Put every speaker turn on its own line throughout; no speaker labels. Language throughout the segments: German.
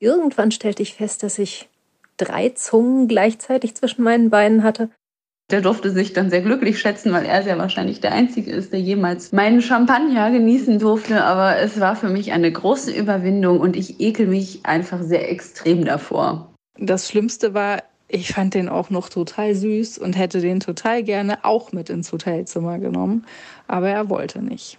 Irgendwann stellte ich fest, dass ich drei Zungen gleichzeitig zwischen meinen Beinen hatte.
Der durfte sich dann sehr glücklich schätzen, weil er sehr wahrscheinlich der Einzige ist, der jemals meinen Champagner genießen durfte. Aber es war für mich eine große Überwindung und ich ekel mich einfach sehr extrem davor.
Das Schlimmste war, ich fand den auch noch total süß und hätte den total gerne auch mit ins Hotelzimmer genommen. Aber er wollte nicht.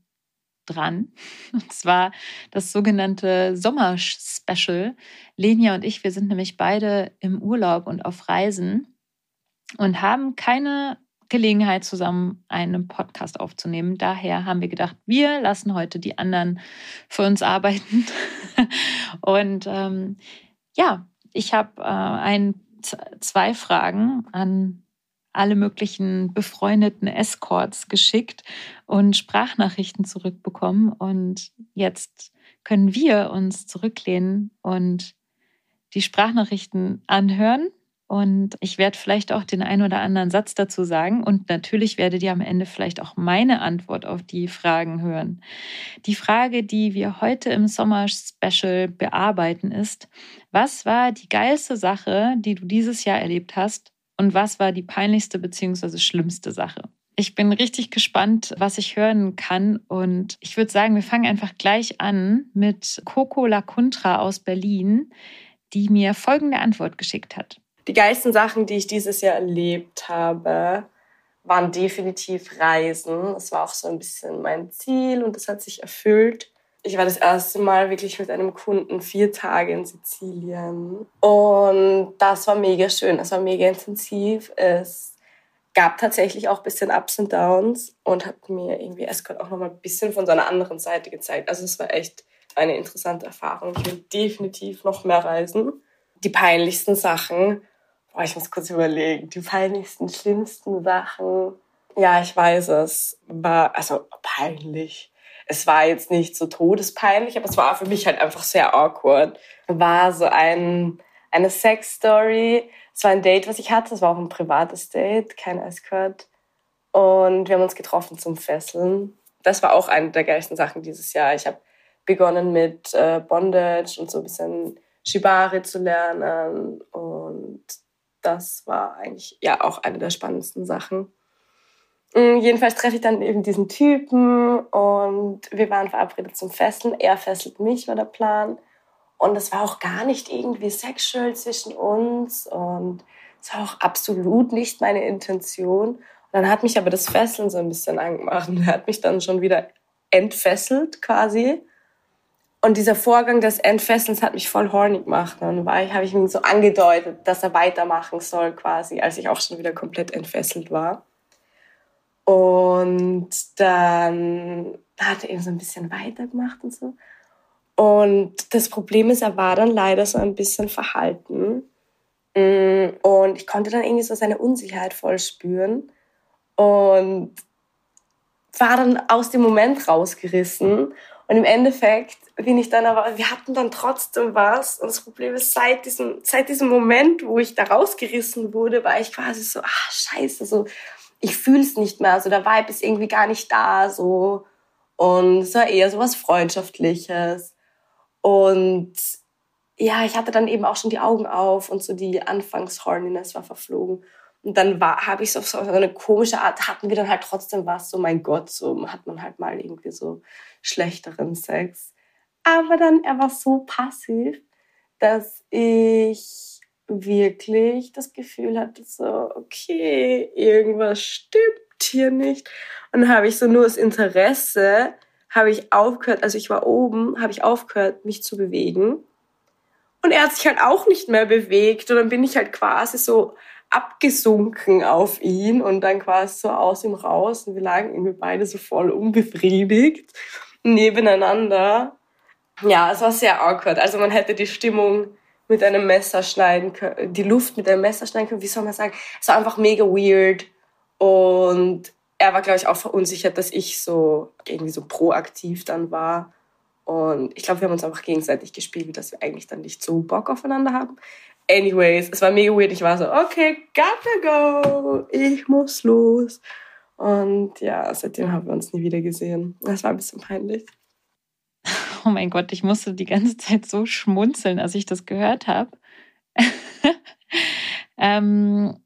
dran. Und zwar das sogenannte Sommerspecial. Lenia und ich, wir sind nämlich beide im Urlaub und auf Reisen und haben keine Gelegenheit, zusammen einen Podcast aufzunehmen. Daher haben wir gedacht, wir lassen heute die anderen für uns arbeiten. und ähm, ja, ich habe äh, ein, zwei Fragen an alle möglichen befreundeten Escorts geschickt und Sprachnachrichten zurückbekommen. Und jetzt können wir uns zurücklehnen und die Sprachnachrichten anhören. Und ich werde vielleicht auch den einen oder anderen Satz dazu sagen. Und natürlich werdet ihr am Ende vielleicht auch meine Antwort auf die Fragen hören. Die Frage, die wir heute im Sommer-Special bearbeiten, ist, was war die geilste Sache, die du dieses Jahr erlebt hast? Und was war die peinlichste bzw. schlimmste Sache. Ich bin richtig gespannt, was ich hören kann. Und ich würde sagen, wir fangen einfach gleich an mit Coco Lacuntra aus Berlin, die mir folgende Antwort geschickt hat.
Die geilsten Sachen, die ich dieses Jahr erlebt habe, waren definitiv Reisen. Es war auch so ein bisschen mein Ziel und das hat sich erfüllt. Ich war das erste Mal wirklich mit einem Kunden vier Tage in Sizilien. Und das war mega schön. Es war mega intensiv. Es gab tatsächlich auch ein bisschen Ups und Downs und hat mir irgendwie Escort auch nochmal ein bisschen von seiner anderen Seite gezeigt. Also es war echt eine interessante Erfahrung. Ich will definitiv noch mehr reisen. Die peinlichsten Sachen, boah, ich muss kurz überlegen, die peinlichsten, schlimmsten Sachen. Ja, ich weiß es. War, also peinlich es war jetzt nicht so todespeinlich, aber es war für mich halt einfach sehr awkward. War so ein, eine Sex-Story. Es war ein Date, was ich hatte. Es war auch ein privates Date, kein Escort. Und wir haben uns getroffen zum Fesseln. Das war auch eine der geilsten Sachen dieses Jahr. Ich habe begonnen mit äh, Bondage und so ein bisschen Shibari zu lernen. Und das war eigentlich ja auch eine der spannendsten Sachen. Mm, jedenfalls treffe ich dann eben diesen Typen und wir waren verabredet zum Fesseln. Er fesselt mich, war der Plan. Und es war auch gar nicht irgendwie sexual zwischen uns und es war auch absolut nicht meine Intention. Und dann hat mich aber das Fesseln so ein bisschen angemacht und er hat mich dann schon wieder entfesselt quasi. Und dieser Vorgang des Entfesselns hat mich voll horny gemacht. Und dann habe ich ihm so angedeutet, dass er weitermachen soll quasi, als ich auch schon wieder komplett entfesselt war. Und dann hat er eben so ein bisschen weitergemacht und so. Und das Problem ist, er war dann leider so ein bisschen verhalten. Mm, und ich konnte dann irgendwie so seine Unsicherheit voll spüren. Und war dann aus dem Moment rausgerissen. Und im Endeffekt bin ich dann aber, wir hatten dann trotzdem was. Und das Problem ist, seit diesem, seit diesem Moment, wo ich da rausgerissen wurde, war ich quasi so, ah, scheiße, so, ich fühle es nicht mehr. Also der Vibe ist irgendwie gar nicht da so. Und es war eher so was Freundschaftliches. Und ja, ich hatte dann eben auch schon die Augen auf und so die Anfangshorniness war verflogen. Und dann habe ich so auf so eine komische Art, hatten wir dann halt trotzdem was, so mein Gott, so hat man halt mal irgendwie so schlechteren Sex. Aber dann, er war so passiv, dass ich wirklich das Gefühl hatte, so, okay, irgendwas stimmt hier nicht. Und dann habe ich so nur das Interesse, habe ich aufgehört, also ich war oben, habe ich aufgehört, mich zu bewegen. Und er hat sich halt auch nicht mehr bewegt. Und dann bin ich halt quasi so abgesunken auf ihn und dann quasi so aus ihm raus. Und wir lagen irgendwie beide so voll unbefriedigt nebeneinander. Ja, es war sehr awkward. Also man hätte die Stimmung mit einem Messer schneiden können, die Luft mit einem Messer schneiden können. Wie soll man sagen? Es war einfach mega weird. Und er war, glaube ich, auch verunsichert, dass ich so irgendwie so proaktiv dann war. Und ich glaube, wir haben uns einfach gegenseitig gespiegelt, dass wir eigentlich dann nicht so Bock aufeinander haben. Anyways, es war mega weird. Ich war so, okay, gotta go. Ich muss los. Und ja, seitdem haben wir uns nie wieder gesehen. Das war ein bisschen peinlich.
Oh mein Gott, ich musste die ganze Zeit so schmunzeln, als ich das gehört habe. ähm,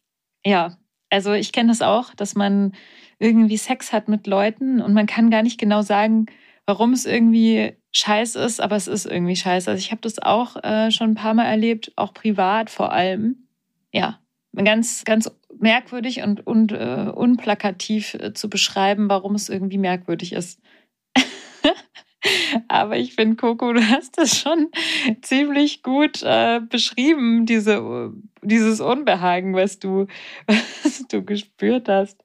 ja, also ich kenne das auch, dass man irgendwie Sex hat mit Leuten und man kann gar nicht genau sagen, warum es irgendwie scheiße ist, aber es ist irgendwie scheiße. Also ich habe das auch äh, schon ein paar Mal erlebt, auch privat vor allem. Ja, ganz, ganz merkwürdig und, und äh, unplakativ äh, zu beschreiben, warum es irgendwie merkwürdig ist. Aber ich finde, Coco, du hast das schon ziemlich gut äh, beschrieben, diese, dieses Unbehagen, was du, was du gespürt hast.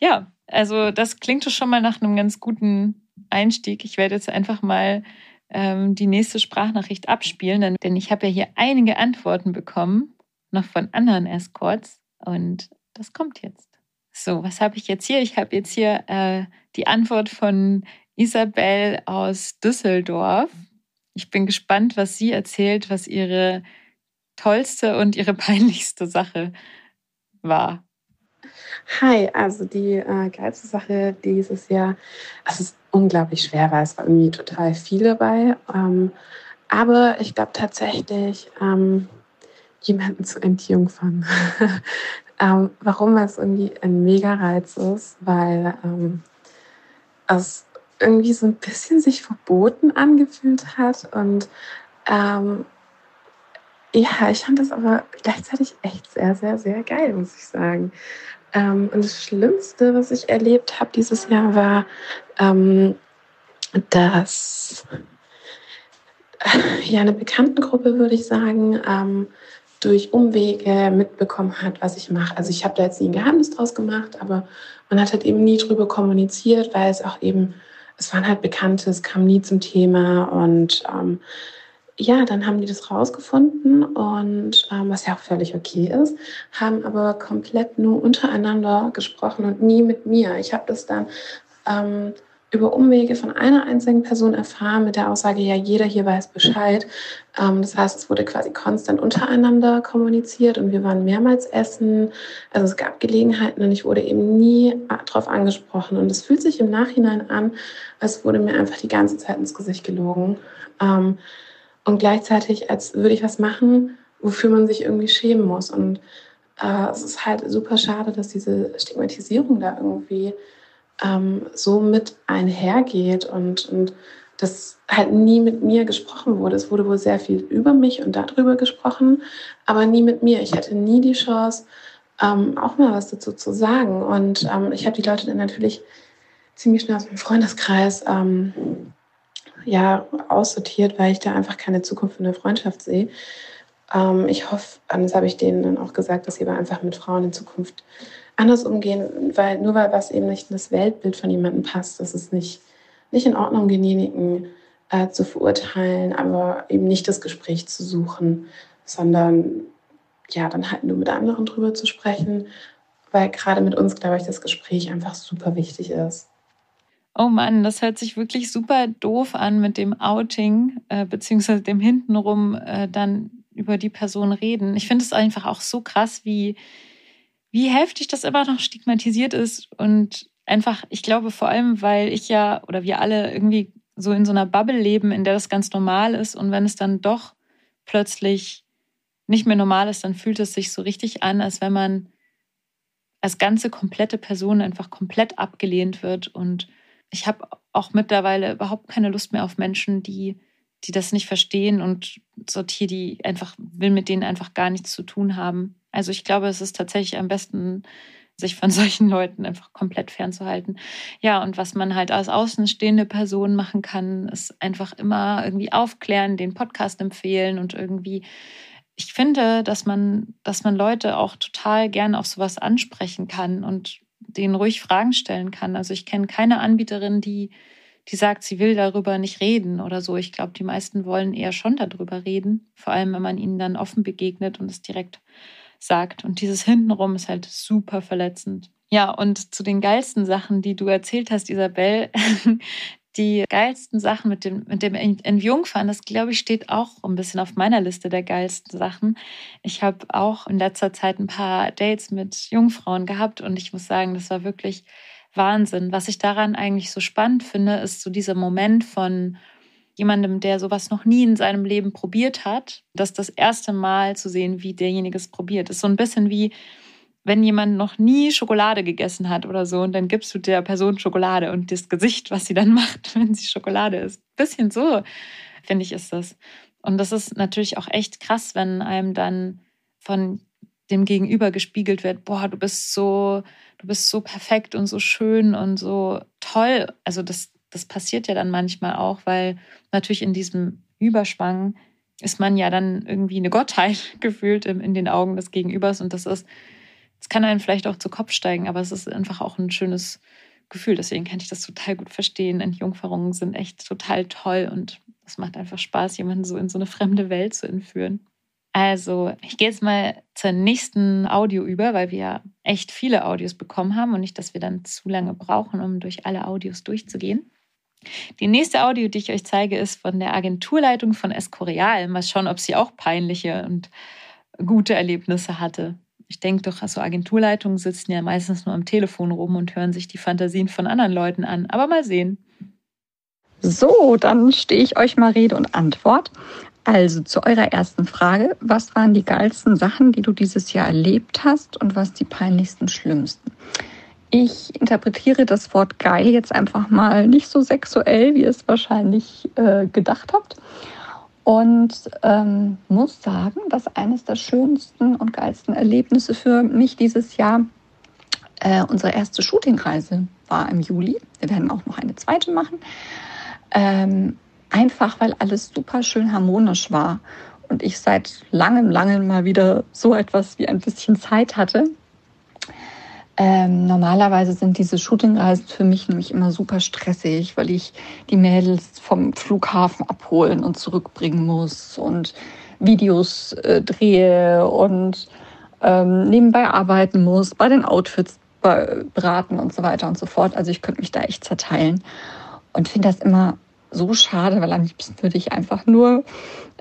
Ja, also das klingt schon mal nach einem ganz guten Einstieg. Ich werde jetzt einfach mal ähm, die nächste Sprachnachricht abspielen, denn ich habe ja hier einige Antworten bekommen, noch von anderen Escorts. Und das kommt jetzt. So, was habe ich jetzt hier? Ich habe jetzt hier äh, die Antwort von Isabel aus Düsseldorf. Ich bin gespannt, was sie erzählt, was ihre tollste und ihre peinlichste Sache war.
Hi, also die äh, geilste Sache dieses Jahr, es ist unglaublich schwer, weil es war irgendwie total viel dabei. Ähm, aber ich glaube tatsächlich, ähm, jemanden zu entjungfern. ähm, warum es irgendwie ein Mega-Reiz ist, weil ähm, es irgendwie so ein bisschen sich verboten angefühlt hat. Und ähm, ja, ich fand das aber gleichzeitig echt sehr, sehr, sehr geil, muss ich sagen. Ähm, und das Schlimmste, was ich erlebt habe dieses Jahr, war, ähm, dass ja eine Bekanntengruppe, würde ich sagen, ähm, durch Umwege mitbekommen hat, was ich mache. Also ich habe da jetzt nie ein Geheimnis draus gemacht, aber man hat halt eben nie drüber kommuniziert, weil es auch eben, es waren halt Bekannte, es kam nie zum Thema und ähm, ja, dann haben die das rausgefunden und ähm, was ja auch völlig okay ist, haben aber komplett nur untereinander gesprochen und nie mit mir. Ich habe das dann ähm, über Umwege von einer einzigen Person erfahren mit der Aussage, ja, jeder hier weiß Bescheid. Ähm, das heißt, es wurde quasi konstant untereinander kommuniziert und wir waren mehrmals essen. Also es gab Gelegenheiten und ich wurde eben nie darauf angesprochen. Und es fühlt sich im Nachhinein an, als wurde mir einfach die ganze Zeit ins Gesicht gelogen. Ähm, und gleichzeitig, als würde ich was machen, wofür man sich irgendwie schämen muss. Und äh, es ist halt super schade, dass diese Stigmatisierung da irgendwie ähm, so mit einhergeht und, und das halt nie mit mir gesprochen wurde. Es wurde wohl sehr viel über mich und darüber gesprochen, aber nie mit mir. Ich hatte nie die Chance, ähm, auch mal was dazu zu sagen. Und ähm, ich habe die Leute dann natürlich ziemlich schnell aus meinem Freundeskreis ähm, ja, aussortiert, weil ich da einfach keine Zukunft in der Freundschaft sehe. Ähm, ich hoffe, das habe ich denen dann auch gesagt, dass sie aber einfach mit Frauen in Zukunft anders umgehen, weil nur weil was eben nicht in das Weltbild von jemandem passt, ist nicht, nicht in Ordnung, denjenigen äh, zu verurteilen, aber eben nicht das Gespräch zu suchen, sondern ja, dann halt nur mit anderen drüber zu sprechen, weil gerade mit uns, glaube ich, das Gespräch einfach super wichtig ist.
Oh Mann, das hört sich wirklich super doof an mit dem Outing, äh, beziehungsweise dem hintenrum äh, dann über die Person reden. Ich finde es einfach auch so krass, wie, wie heftig das immer noch stigmatisiert ist. Und einfach, ich glaube vor allem, weil ich ja oder wir alle irgendwie so in so einer Bubble leben, in der das ganz normal ist. Und wenn es dann doch plötzlich nicht mehr normal ist, dann fühlt es sich so richtig an, als wenn man als ganze komplette Person einfach komplett abgelehnt wird. Und ich habe auch mittlerweile überhaupt keine Lust mehr auf Menschen, die, die das nicht verstehen und sortiere die einfach, will mit denen einfach gar nichts zu tun haben. Also ich glaube, es ist tatsächlich am besten, sich von solchen Leuten einfach komplett fernzuhalten. Ja, und was man halt als außenstehende Person machen kann, ist einfach immer irgendwie aufklären, den Podcast empfehlen und irgendwie ich finde, dass man, dass man Leute auch total gern auf sowas ansprechen kann und denen ruhig Fragen stellen kann. Also ich kenne keine Anbieterin, die, die sagt, sie will darüber nicht reden oder so. Ich glaube, die meisten wollen eher schon darüber reden, vor allem wenn man ihnen dann offen begegnet und es direkt sagt. Und dieses Hintenrum ist halt super verletzend. Ja, und zu den geilsten Sachen, die du erzählt hast, Isabel, die geilsten Sachen mit dem, mit dem Entjungfern, das glaube ich, steht auch ein bisschen auf meiner Liste der geilsten Sachen. Ich habe auch in letzter Zeit ein paar Dates mit Jungfrauen gehabt und ich muss sagen, das war wirklich Wahnsinn. Was ich daran eigentlich so spannend finde, ist so dieser Moment von jemandem, der sowas noch nie in seinem Leben probiert hat, das das erste Mal zu sehen, wie derjenige es probiert. Das ist so ein bisschen wie, wenn jemand noch nie Schokolade gegessen hat oder so und dann gibst du der Person Schokolade und das Gesicht, was sie dann macht, wenn sie Schokolade isst. Bisschen so, finde ich, ist das. Und das ist natürlich auch echt krass, wenn einem dann von dem Gegenüber gespiegelt wird, boah, du bist so, du bist so perfekt und so schön und so toll. Also das das passiert ja dann manchmal auch, weil natürlich in diesem Überschwang ist man ja dann irgendwie eine Gottheit gefühlt in den Augen des Gegenübers und das ist, das kann einen vielleicht auch zu Kopf steigen, aber es ist einfach auch ein schönes Gefühl. Deswegen kann ich das total gut verstehen. Entjungferungen sind echt total toll und es macht einfach Spaß, jemanden so in so eine fremde Welt zu entführen. Also, ich gehe jetzt mal zur nächsten Audio über, weil wir ja echt viele Audios bekommen haben und nicht, dass wir dann zu lange brauchen, um durch alle Audios durchzugehen. Die nächste Audio, die ich euch zeige, ist von der Agenturleitung von Escorial. Mal schauen, ob sie auch peinliche und gute Erlebnisse hatte. Ich denke doch, also Agenturleitungen sitzen ja meistens nur am Telefon rum und hören sich die Fantasien von anderen Leuten an. Aber mal sehen.
So, dann stehe ich euch mal Rede und Antwort. Also zu eurer ersten Frage. Was waren die geilsten Sachen, die du dieses Jahr erlebt hast und was die peinlichsten, schlimmsten? Ich interpretiere das Wort geil jetzt einfach mal nicht so sexuell, wie ihr es wahrscheinlich äh, gedacht habt. Und ähm, muss sagen, dass eines der schönsten und geilsten Erlebnisse für mich dieses Jahr äh, unsere erste Shootingreise war im Juli. Wir werden auch noch eine zweite machen. Ähm, einfach weil alles super schön harmonisch war und ich seit langem, langem mal wieder so etwas wie ein bisschen Zeit hatte ähm, normalerweise sind diese Shootingreisen für mich nämlich immer super stressig, weil ich die Mädels vom Flughafen abholen und zurückbringen muss und Videos äh, drehe und ähm, nebenbei arbeiten muss, bei den Outfits beraten und so weiter und so fort. Also ich könnte mich da echt zerteilen und finde das immer so schade, weil am liebsten würde ich einfach nur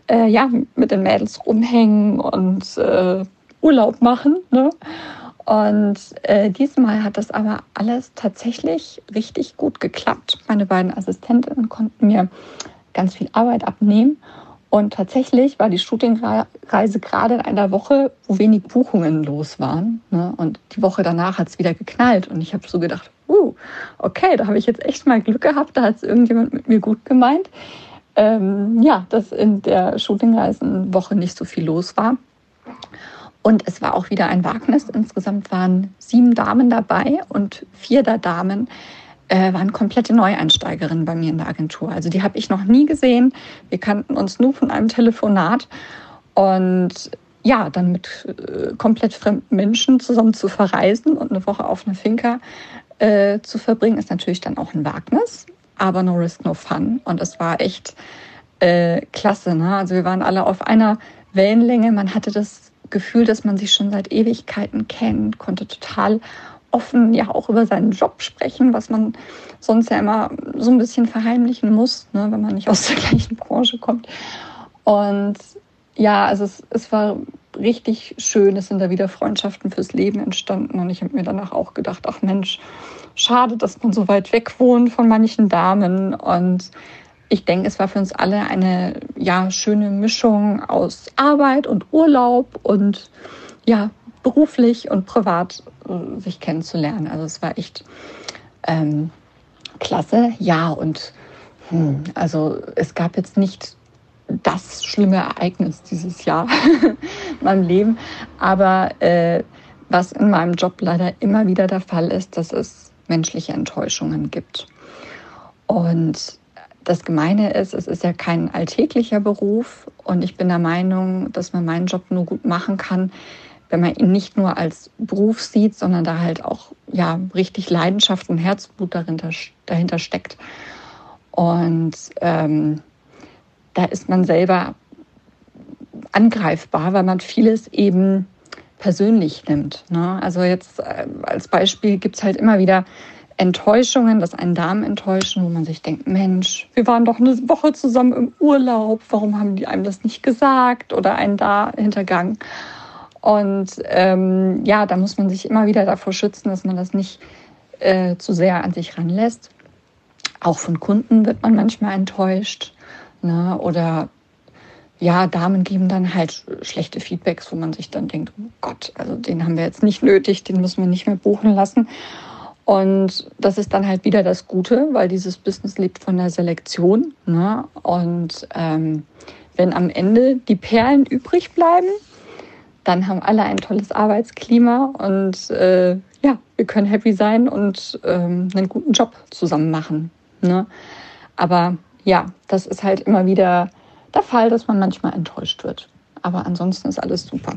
äh, ja, mit den Mädels rumhängen und äh, Urlaub machen. Ne? Und äh, diesmal hat das aber alles tatsächlich richtig gut geklappt. Meine beiden Assistentinnen konnten mir ganz viel Arbeit abnehmen. Und tatsächlich war die Shootingreise gerade in einer Woche, wo wenig Buchungen los waren. Ne? Und die Woche danach hat es wieder geknallt. Und ich habe so gedacht, uh, okay, da habe ich jetzt echt mal Glück gehabt. Da hat es irgendjemand mit mir gut gemeint. Ähm, ja, dass in der Shootingreisenwoche nicht so viel los war. Und es war auch wieder ein Wagnis. Insgesamt waren sieben Damen dabei und vier der Damen äh, waren komplette Neueinsteigerinnen bei mir in der Agentur. Also die habe ich noch nie gesehen. Wir kannten uns nur von einem Telefonat. Und ja, dann mit äh, komplett fremden Menschen zusammen zu verreisen und eine Woche auf einer Finca äh, zu verbringen, ist natürlich dann auch ein Wagnis. Aber no risk, no fun. Und es war echt äh, klasse. Ne? Also wir waren alle auf einer Wellenlänge. Man hatte das Gefühl, dass man sich schon seit Ewigkeiten kennt, konnte total offen ja auch über seinen Job sprechen, was man sonst ja immer so ein bisschen verheimlichen muss, ne, wenn man nicht aus der gleichen Branche kommt. Und ja, also es, es war richtig schön, es sind da wieder Freundschaften fürs Leben entstanden und ich habe mir danach auch gedacht, ach Mensch, schade, dass man so weit weg wohnt von manchen Damen und ich denke, es war für uns alle eine ja, schöne Mischung aus Arbeit und Urlaub und ja, beruflich und privat äh, sich kennenzulernen. Also es war echt ähm, klasse. Ja, und hm, also es gab jetzt nicht das schlimme Ereignis dieses Jahr in meinem Leben, aber äh, was in meinem Job leider immer wieder der Fall ist, dass es menschliche Enttäuschungen gibt. Und das Gemeine ist, es ist ja kein alltäglicher Beruf und ich bin der Meinung, dass man meinen Job nur gut machen kann, wenn man ihn nicht nur als Beruf sieht, sondern da halt auch ja richtig Leidenschaft und Herzblut dahinter, dahinter steckt. Und ähm, da ist man selber angreifbar, weil man vieles eben persönlich nimmt. Ne? Also jetzt äh, als Beispiel gibt es halt immer wieder Enttäuschungen, dass einen Damen enttäuschen, wo man sich denkt, Mensch, wir waren doch eine Woche zusammen im Urlaub, warum haben die einem das nicht gesagt oder einen da hintergangen? Und ähm, ja, da muss man sich immer wieder davor schützen, dass man das nicht äh, zu sehr an sich ranlässt. Auch von Kunden wird man manchmal enttäuscht. Ne? Oder ja, Damen geben dann halt schlechte Feedbacks, wo man sich dann denkt, oh Gott, also den haben wir jetzt nicht nötig, den müssen wir nicht mehr buchen lassen. Und das ist dann halt wieder das Gute, weil dieses Business lebt von der Selektion. Ne? Und ähm, wenn am Ende die Perlen übrig bleiben, dann haben alle ein tolles Arbeitsklima und äh, ja, wir können happy sein und ähm, einen guten Job zusammen machen. Ne? Aber ja, das ist halt immer wieder der Fall, dass man manchmal enttäuscht wird. Aber ansonsten ist alles super.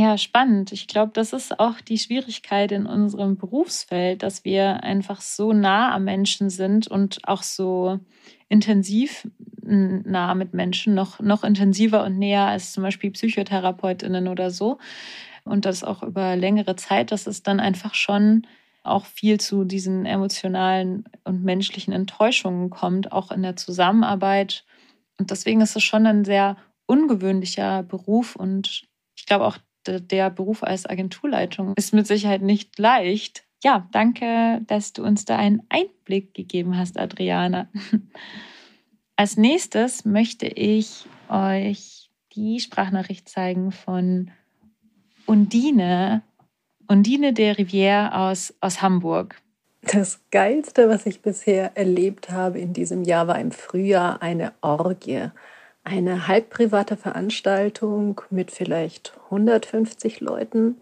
Ja, spannend. Ich glaube, das ist auch die Schwierigkeit in unserem Berufsfeld, dass wir einfach so nah am Menschen sind und auch so intensiv nah mit Menschen, noch, noch intensiver und näher als zum Beispiel Psychotherapeutinnen oder so. Und das auch über längere Zeit, dass es dann einfach schon auch viel zu diesen emotionalen und menschlichen Enttäuschungen kommt, auch in der Zusammenarbeit. Und deswegen ist es schon ein sehr ungewöhnlicher Beruf und ich glaube auch der Beruf als Agenturleitung ist mit Sicherheit nicht leicht. Ja, danke, dass du uns da einen Einblick gegeben hast, Adriana. Als nächstes möchte ich euch die Sprachnachricht zeigen von Undine, Undine de Rivière aus, aus Hamburg.
Das Geilste, was ich bisher erlebt habe in diesem Jahr, war im Frühjahr eine Orgie eine halbprivate Veranstaltung mit vielleicht 150 Leuten,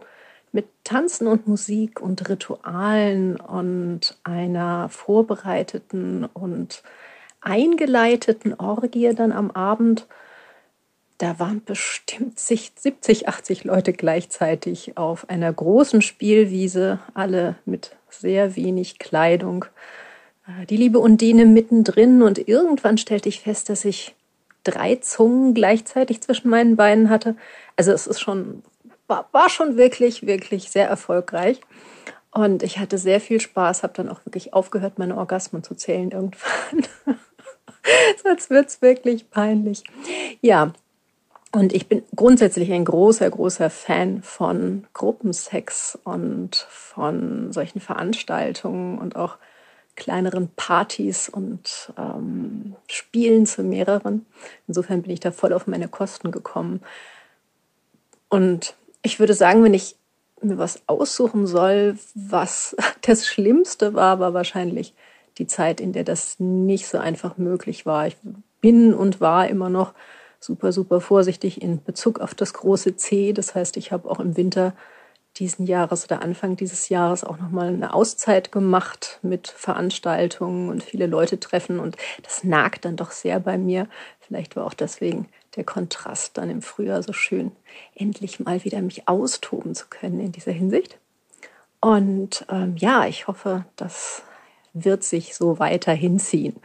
mit Tanzen und Musik und Ritualen und einer vorbereiteten und eingeleiteten Orgie dann am Abend. Da waren bestimmt 70, 80 Leute gleichzeitig auf einer großen Spielwiese, alle mit sehr wenig Kleidung. Die liebe Undine mittendrin und irgendwann stellte ich fest, dass ich drei Zungen gleichzeitig zwischen meinen Beinen hatte. Also es ist schon, war, war schon wirklich, wirklich sehr erfolgreich. Und ich hatte sehr viel Spaß, habe dann auch wirklich aufgehört, meine Orgasmen zu zählen irgendwann. Sonst wird es wirklich peinlich. Ja, und ich bin grundsätzlich ein großer, großer Fan von Gruppensex und von solchen Veranstaltungen und auch kleineren Partys und ähm, Spielen zu mehreren. Insofern bin ich da voll auf meine Kosten gekommen. Und ich würde sagen, wenn ich mir was aussuchen soll, was das Schlimmste war, war wahrscheinlich die Zeit, in der das nicht so einfach möglich war. Ich bin und war immer noch super, super vorsichtig in Bezug auf das große C. Das heißt, ich habe auch im Winter diesen Jahres oder Anfang dieses Jahres auch nochmal eine Auszeit gemacht mit Veranstaltungen und viele Leute treffen und das nagt dann doch sehr bei mir. Vielleicht war auch deswegen der Kontrast dann im Frühjahr so schön, endlich mal wieder mich austoben zu können in dieser Hinsicht. Und ähm, ja, ich hoffe, das wird sich so weiter hinziehen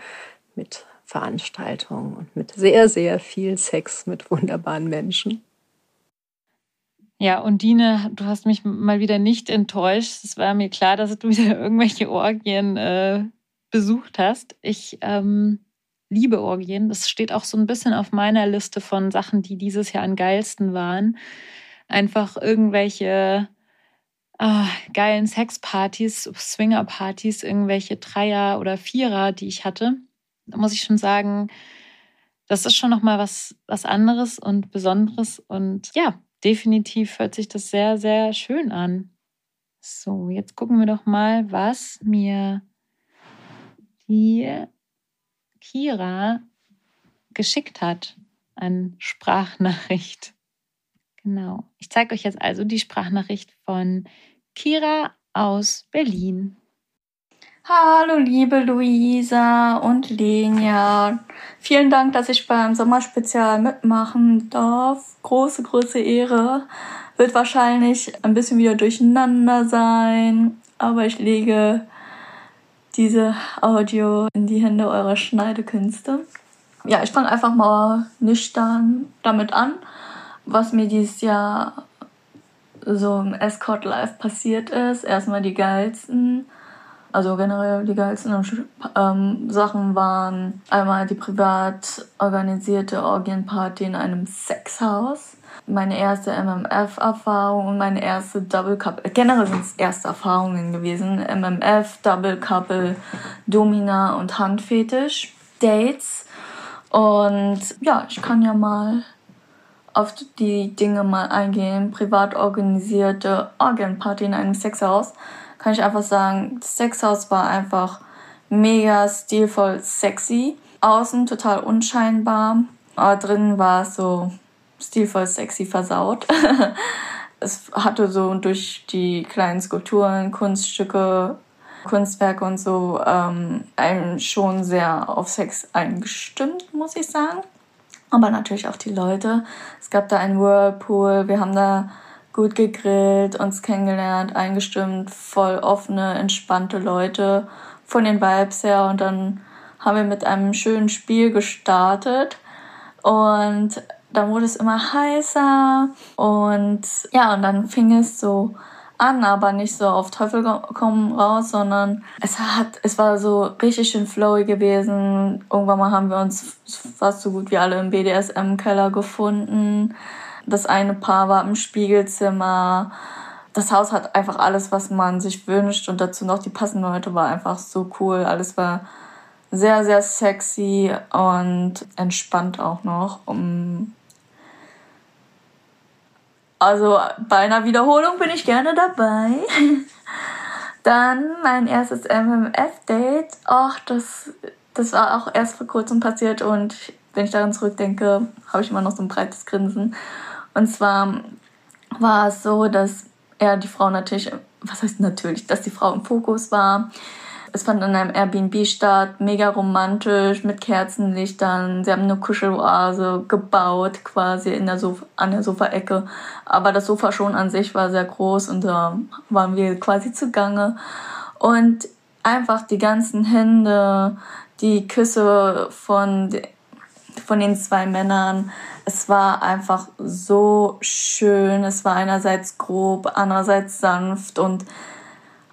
mit Veranstaltungen und mit sehr, sehr viel Sex mit wunderbaren Menschen.
Ja, und Dine, du hast mich mal wieder nicht enttäuscht. Es war mir klar, dass du wieder irgendwelche Orgien äh, besucht hast. Ich ähm, liebe Orgien. Das steht auch so ein bisschen auf meiner Liste von Sachen, die dieses Jahr am geilsten waren. Einfach irgendwelche äh, geilen Sexpartys, Swingerpartys, irgendwelche Dreier oder Vierer, die ich hatte. Da muss ich schon sagen, das ist schon nochmal was, was anderes und Besonderes. Und ja, definitiv hört sich das sehr, sehr schön an. So, jetzt gucken wir doch mal, was mir die Kira geschickt hat an Sprachnachricht. Genau. Ich zeige euch jetzt also die Sprachnachricht von Kira aus Berlin.
Hallo liebe Luisa und Lenia. Vielen Dank, dass ich beim Sommerspezial mitmachen darf. Große, große Ehre. Wird wahrscheinlich ein bisschen wieder durcheinander sein, aber ich lege diese Audio in die Hände eurer Schneidekünste. Ja, ich fange einfach mal nüchtern damit an, was mir dieses Jahr so im Escort Live passiert ist. Erstmal die geilsten also generell die geilsten ähm, Sachen waren einmal die privat organisierte Orgienparty in einem Sexhaus. Meine erste MMF-Erfahrung und meine erste Double Couple. Generell sind es erste Erfahrungen gewesen. MMF, Double Couple, Domina und Handfetisch. Dates. Und ja, ich kann ja mal auf die Dinge mal eingehen. Privat organisierte Orgienparty in einem Sexhaus kann ich einfach sagen, das Sexhaus war einfach mega stilvoll sexy. Außen total unscheinbar, aber drinnen war es so stilvoll sexy versaut. es hatte so durch die kleinen Skulpturen, Kunststücke, Kunstwerke und so ähm, einem schon sehr auf Sex eingestimmt, muss ich sagen. Aber natürlich auch die Leute. Es gab da einen Whirlpool, wir haben da gut gegrillt, uns kennengelernt, eingestimmt, voll offene, entspannte Leute von den Vibes her und dann haben wir mit einem schönen Spiel gestartet und dann wurde es immer heißer und ja, und dann fing es so an, aber nicht so auf Teufel komm raus, sondern es hat, es war so richtig schön flowy gewesen. Irgendwann mal haben wir uns fast so gut wie alle im BDSM-Keller gefunden. Das eine Paar war im Spiegelzimmer. Das Haus hat einfach alles, was man sich wünscht und dazu noch die passenden Leute war einfach so cool. Alles war sehr, sehr sexy und entspannt auch noch. also bei einer Wiederholung bin ich gerne dabei. Dann mein erstes MMF-Date. Ach, das, das war auch erst vor kurzem passiert und wenn ich daran zurückdenke, habe ich immer noch so ein breites Grinsen. Und zwar war es so, dass er die Frau natürlich, was heißt natürlich, dass die Frau im Fokus war. Es fand in einem Airbnb statt, mega romantisch, mit Kerzenlichtern. Sie haben eine Kuscheloase gebaut, quasi in der Sofa, an der Sofaecke. Aber das Sofa schon an sich war sehr groß und da waren wir quasi zugange. Und einfach die ganzen Hände, die Küsse von, von den zwei Männern, es war einfach so schön. Es war einerseits grob, andererseits sanft und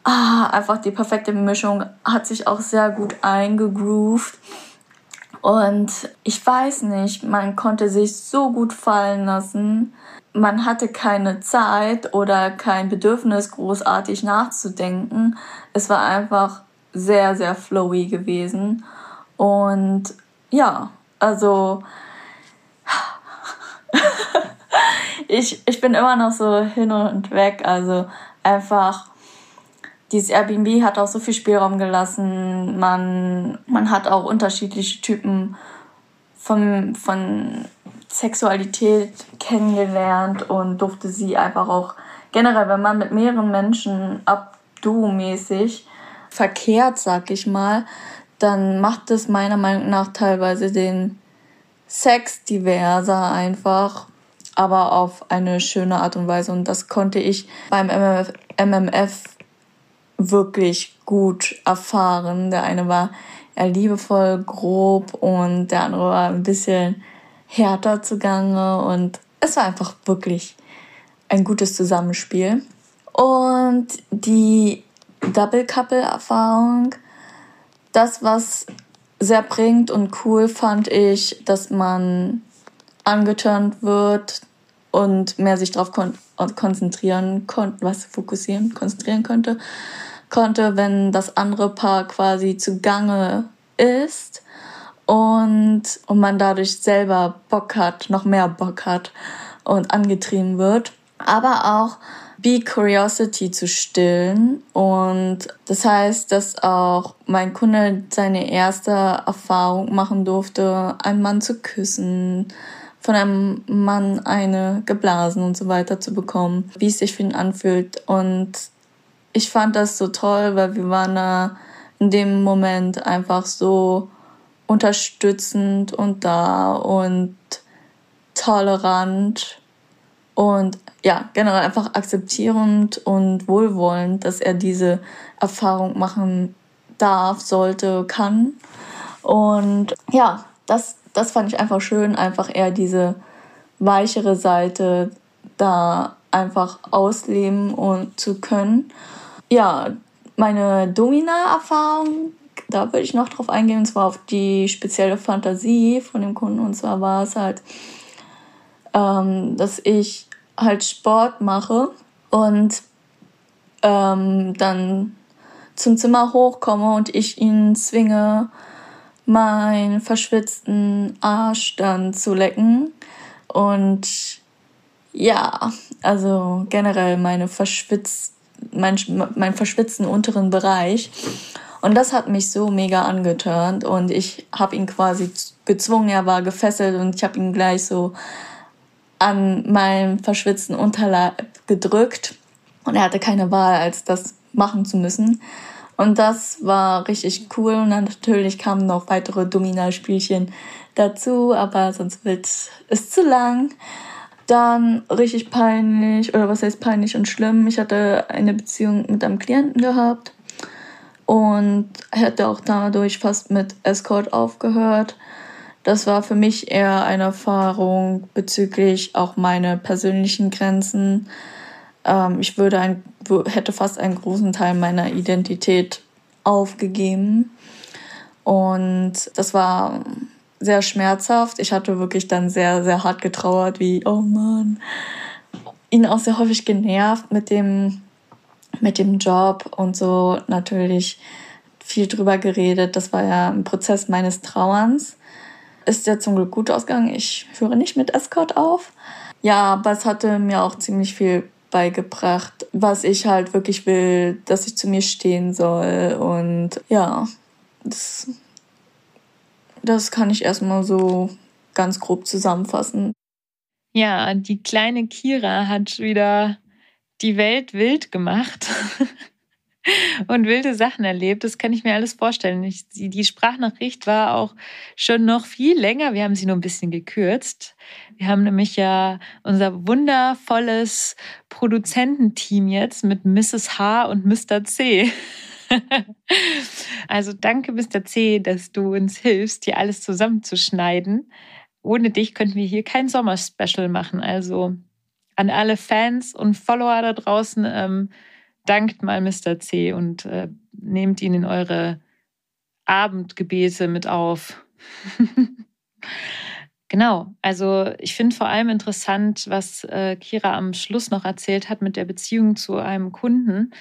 ah, einfach die perfekte Mischung hat sich auch sehr gut eingegroovt. Und ich weiß nicht, man konnte sich so gut fallen lassen. Man hatte keine Zeit oder kein Bedürfnis, großartig nachzudenken. Es war einfach sehr, sehr flowy gewesen. Und ja, also ich, ich bin immer noch so hin und weg. Also einfach, dieses Airbnb hat auch so viel Spielraum gelassen. Man, man hat auch unterschiedliche Typen von, von Sexualität kennengelernt und durfte sie einfach auch generell, wenn man mit mehreren Menschen abdu-mäßig verkehrt, sag ich mal, dann macht es meiner Meinung nach teilweise den Sex diverser einfach, aber auf eine schöne Art und Weise. Und das konnte ich beim MMF, MMF wirklich gut erfahren. Der eine war eher liebevoll, grob und der andere war ein bisschen härter zugange und es war einfach wirklich ein gutes Zusammenspiel. Und die Double Couple Erfahrung, das was sehr bringt und cool fand ich, dass man angeturnt wird und mehr sich darauf kon konzentrieren konnte, was fokussieren, konzentrieren könnte, konnte, wenn das andere Paar quasi zugange ist und, und man dadurch selber Bock hat, noch mehr Bock hat und angetrieben wird. Aber auch Be Curiosity zu stillen. Und das heißt, dass auch mein Kunde seine erste Erfahrung machen durfte, einen Mann zu küssen, von einem Mann eine geblasen und so weiter zu bekommen, wie es sich für ihn anfühlt. Und ich fand das so toll, weil wir waren da in dem Moment einfach so unterstützend und da und tolerant und ja, generell einfach akzeptierend und wohlwollend, dass er diese Erfahrung machen darf, sollte, kann. Und ja, das, das fand ich einfach schön, einfach eher diese weichere Seite da einfach ausleben und zu können. Ja, meine Domina-Erfahrung, da würde ich noch drauf eingehen, und zwar auf die spezielle Fantasie von dem Kunden. Und zwar war es halt, ähm, dass ich halt Sport mache und ähm, dann zum Zimmer hochkomme und ich ihn zwinge, meinen verschwitzten Arsch dann zu lecken. Und ja, also generell meine verschwitzt, mein, mein verschwitzten unteren Bereich. Und das hat mich so mega angetörnt und ich habe ihn quasi gezwungen, er war gefesselt und ich habe ihn gleich so an meinem verschwitzten Unterleib gedrückt und er hatte keine Wahl, als das machen zu müssen. Und das war richtig cool und dann natürlich kamen noch weitere Domina-Spielchen dazu, aber sonst wird es zu lang. Dann richtig peinlich, oder was heißt peinlich und schlimm, ich hatte eine Beziehung mit einem Klienten gehabt und hätte auch dadurch fast mit Escort aufgehört. Das war für mich eher eine Erfahrung bezüglich auch meine persönlichen Grenzen. Ähm, ich würde ein, hätte fast einen großen Teil meiner Identität aufgegeben. Und das war sehr schmerzhaft. Ich hatte wirklich dann sehr, sehr hart getrauert, wie, oh Mann, ihn auch sehr häufig genervt mit dem, mit dem Job und so natürlich viel drüber geredet. Das war ja ein Prozess meines Trauerns ist ja zum Glück gut ausgegangen. Ich höre nicht mit Escort auf. Ja, aber es hatte mir auch ziemlich viel beigebracht, was ich halt wirklich will, dass ich zu mir stehen soll. Und ja, das, das kann ich erstmal so ganz grob zusammenfassen.
Ja, die kleine Kira hat wieder die Welt wild gemacht. und wilde Sachen erlebt. Das kann ich mir alles vorstellen. Ich, die Sprachnachricht war auch schon noch viel länger. Wir haben sie nur ein bisschen gekürzt. Wir haben nämlich ja unser wundervolles Produzententeam jetzt mit Mrs. H und Mr. C. also danke, Mr. C, dass du uns hilfst, hier alles zusammenzuschneiden. Ohne dich könnten wir hier kein Sommerspecial machen. Also an alle Fans und Follower da draußen. Ähm, dankt mal Mr. C und äh, nehmt ihn in eure Abendgebete mit auf. genau, also ich finde vor allem interessant, was äh, Kira am Schluss noch erzählt hat mit der Beziehung zu einem Kunden.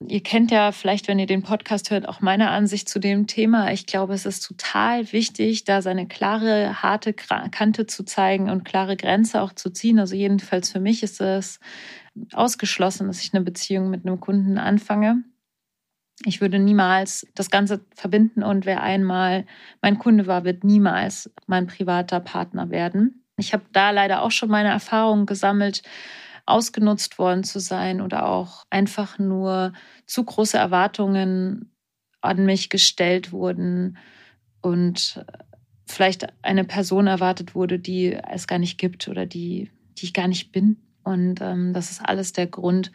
Ihr kennt ja vielleicht, wenn ihr den Podcast hört, auch meine Ansicht zu dem Thema. Ich glaube, es ist total wichtig, da seine klare, harte Kante zu zeigen und klare Grenze auch zu ziehen. Also jedenfalls für mich ist es ausgeschlossen, dass ich eine Beziehung mit einem Kunden anfange. Ich würde niemals das Ganze verbinden und wer einmal mein Kunde war, wird niemals mein privater Partner werden. Ich habe da leider auch schon meine Erfahrungen gesammelt, ausgenutzt worden zu sein oder auch einfach nur zu große Erwartungen an mich gestellt wurden und vielleicht eine Person erwartet wurde, die es gar nicht gibt oder die, die ich gar nicht bin. Und ähm, das ist alles der Grund,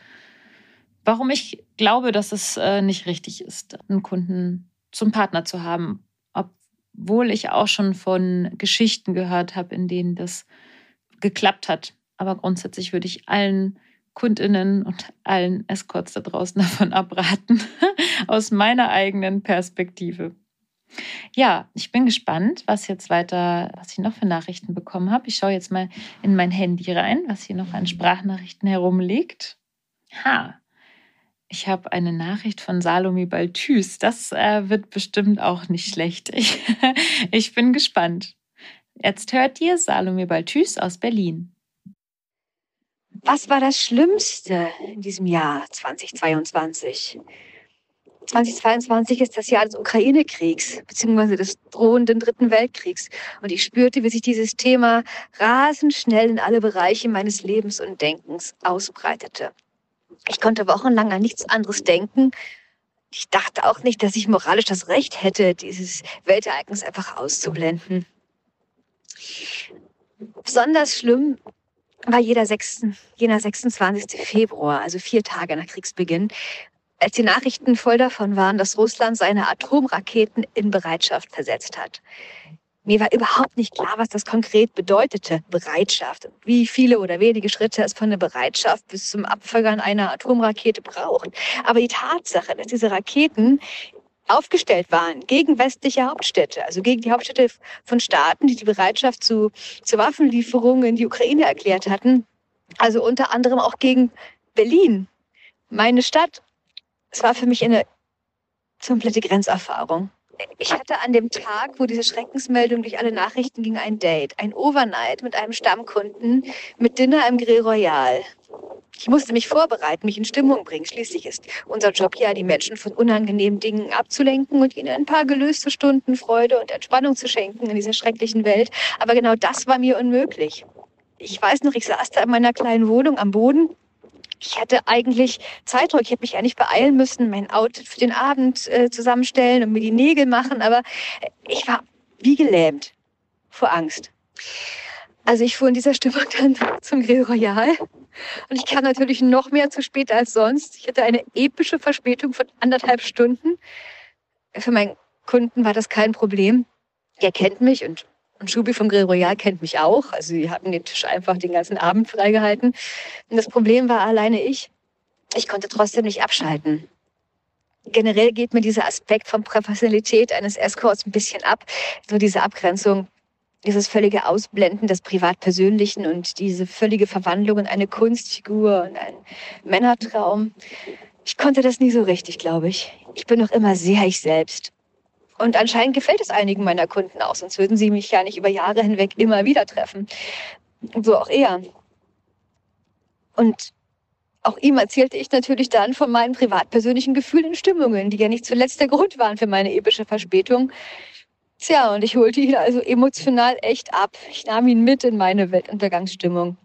warum ich glaube, dass es äh, nicht richtig ist, einen Kunden zum Partner zu haben. Obwohl ich auch schon von Geschichten gehört habe, in denen das geklappt hat. Aber grundsätzlich würde ich allen Kundinnen und allen Escorts da draußen davon abraten, aus meiner eigenen Perspektive. Ja, ich bin gespannt, was jetzt weiter, was ich noch für Nachrichten bekommen habe. Ich schaue jetzt mal in mein Handy rein, was hier noch an Sprachnachrichten herumliegt. Ha, ich habe eine Nachricht von Salome Balthus. Das äh, wird bestimmt auch nicht schlecht. Ich, ich bin gespannt. Jetzt hört ihr Salome Balthus aus Berlin.
Was war das Schlimmste in diesem Jahr 2022? 2022 ist das Jahr des Ukraine-Kriegs, beziehungsweise des drohenden Dritten Weltkriegs. Und ich spürte, wie sich dieses Thema rasend schnell in alle Bereiche meines Lebens und Denkens ausbreitete. Ich konnte wochenlang an nichts anderes denken. Ich dachte auch nicht, dass ich moralisch das Recht hätte, dieses Weltereignis einfach auszublenden. Besonders schlimm war jeder 6, jener 26. Februar, also vier Tage nach Kriegsbeginn, als die Nachrichten voll davon waren, dass Russland seine Atomraketen in Bereitschaft versetzt hat. Mir war überhaupt nicht klar, was das konkret bedeutete, Bereitschaft. Wie viele oder wenige Schritte es von der Bereitschaft bis zum Abfeuern einer Atomrakete braucht. Aber die Tatsache, dass diese Raketen aufgestellt waren gegen westliche Hauptstädte, also gegen die Hauptstädte von Staaten, die die Bereitschaft zu, zu Waffenlieferungen in die Ukraine erklärt hatten, also unter anderem auch gegen Berlin, meine Stadt. Es war für mich eine komplette Grenzerfahrung. Ich hatte an dem Tag, wo diese Schreckensmeldung durch alle Nachrichten ging, ein Date, ein Overnight mit einem Stammkunden mit Dinner im Grill Royal. Ich musste mich vorbereiten, mich in Stimmung bringen. Schließlich ist unser Job ja, die Menschen von unangenehmen Dingen abzulenken und ihnen ein paar gelöste Stunden Freude und Entspannung zu schenken in dieser schrecklichen Welt. Aber genau das war mir unmöglich. Ich weiß noch, ich saß da in meiner kleinen Wohnung am Boden ich hatte eigentlich Zeitdruck. Ich hätte mich eigentlich beeilen müssen, mein Outfit für den Abend äh, zusammenstellen und mir die Nägel machen. Aber ich war wie gelähmt vor Angst. Also ich fuhr in dieser Stimmung dann zum Grill Royal. Und ich kam natürlich noch mehr zu spät als sonst. Ich hatte eine epische Verspätung von anderthalb Stunden. Für meinen Kunden war das kein Problem. Er kennt mich und und Schubi vom Grill Royal kennt mich auch. Also sie hatten den Tisch einfach den ganzen Abend freigehalten. Und das Problem war alleine ich. Ich konnte trotzdem nicht abschalten. Generell geht mir dieser Aspekt von Professionalität eines Escorts ein bisschen ab. So diese Abgrenzung, dieses völlige Ausblenden des Privat-Persönlichen und diese völlige Verwandlung in eine Kunstfigur und einen Männertraum. Ich konnte das nie so richtig, glaube ich. Ich bin noch immer sehr ich selbst. Und anscheinend gefällt es einigen meiner Kunden auch, sonst würden sie mich ja nicht über Jahre hinweg immer wieder treffen. So auch er. Und auch ihm erzählte ich natürlich dann von meinen privatpersönlichen Gefühlen und Stimmungen, die ja nicht zuletzt der Grund waren für meine epische Verspätung. Tja, und ich holte ihn also emotional echt ab. Ich nahm ihn mit in meine Weltuntergangsstimmung.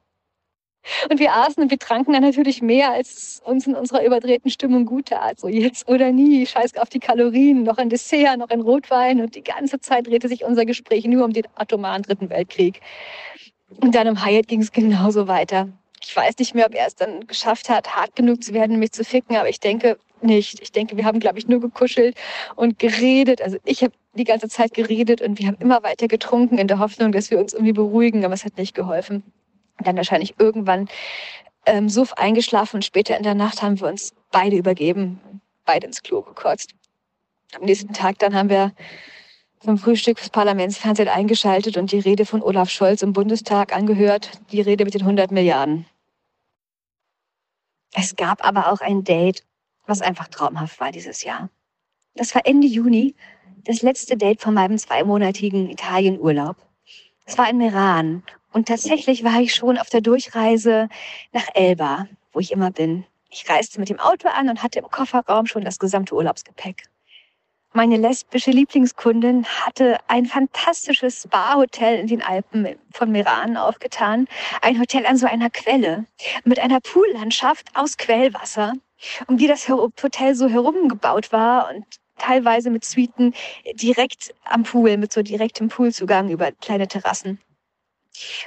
Und wir aßen und wir tranken dann natürlich mehr, als uns in unserer überdrehten Stimmung gut tat. So jetzt oder nie, scheiß auf die Kalorien, noch ein Dessert, noch ein Rotwein. Und die ganze Zeit drehte sich unser Gespräch nur um den atomaren Dritten Weltkrieg. Und dann im Hyatt ging es genauso weiter. Ich weiß nicht mehr, ob er es dann geschafft hat, hart genug zu werden, mich zu ficken, aber ich denke nicht. Ich denke, wir haben, glaube ich, nur gekuschelt und geredet. Also ich habe die ganze Zeit geredet und wir haben immer weiter getrunken in der Hoffnung, dass wir uns irgendwie beruhigen, aber es hat nicht geholfen dann wahrscheinlich irgendwann ähm, so eingeschlafen und später in der Nacht haben wir uns beide übergeben, beide ins Klo gekotzt. Am nächsten Tag dann haben wir zum Frühstück das Parlamentsfernsehen eingeschaltet und die Rede von Olaf Scholz im Bundestag angehört, die Rede mit den 100 Milliarden. Es gab aber auch ein Date, was einfach traumhaft war dieses Jahr. Das war Ende Juni, das letzte Date von meinem zweimonatigen Italienurlaub. Es war in Meran und tatsächlich war ich schon auf der Durchreise nach Elba, wo ich immer bin. Ich reiste mit dem Auto an und hatte im Kofferraum schon das gesamte Urlaubsgepäck. Meine lesbische Lieblingskundin hatte ein fantastisches Spa-Hotel in den Alpen von Meran aufgetan. Ein Hotel an so einer Quelle mit einer Poollandschaft aus Quellwasser, um die das Hotel so herumgebaut war und teilweise mit Suiten direkt am Pool, mit so direktem Poolzugang über kleine Terrassen.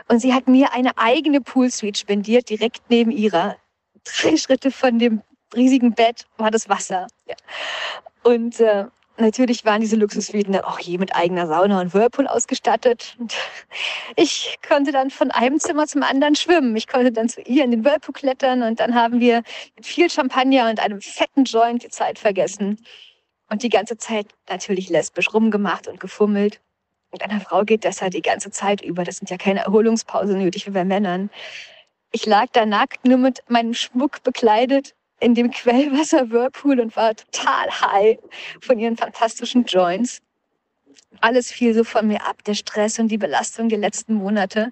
Und sie hat mir eine eigene Poolsuite spendiert, direkt neben ihrer. Drei Schritte von dem riesigen Bett war das Wasser. Ja. Und äh, natürlich waren diese Luxussuiten dann auch je mit eigener Sauna und Whirlpool ausgestattet. Und ich konnte dann von einem Zimmer zum anderen schwimmen. Ich konnte dann zu ihr in den Whirlpool klettern und dann haben wir mit viel Champagner und einem fetten Joint die Zeit vergessen. Und die ganze Zeit natürlich lesbisch rumgemacht und gefummelt. Und einer Frau geht das halt die ganze Zeit über. Das sind ja keine Erholungspause nötig wie bei Männern. Ich lag da nackt, nur mit meinem Schmuck bekleidet in dem Quellwasser Whirlpool und war total high von ihren fantastischen Joints. Alles fiel so von mir ab, der Stress und die Belastung der letzten Monate.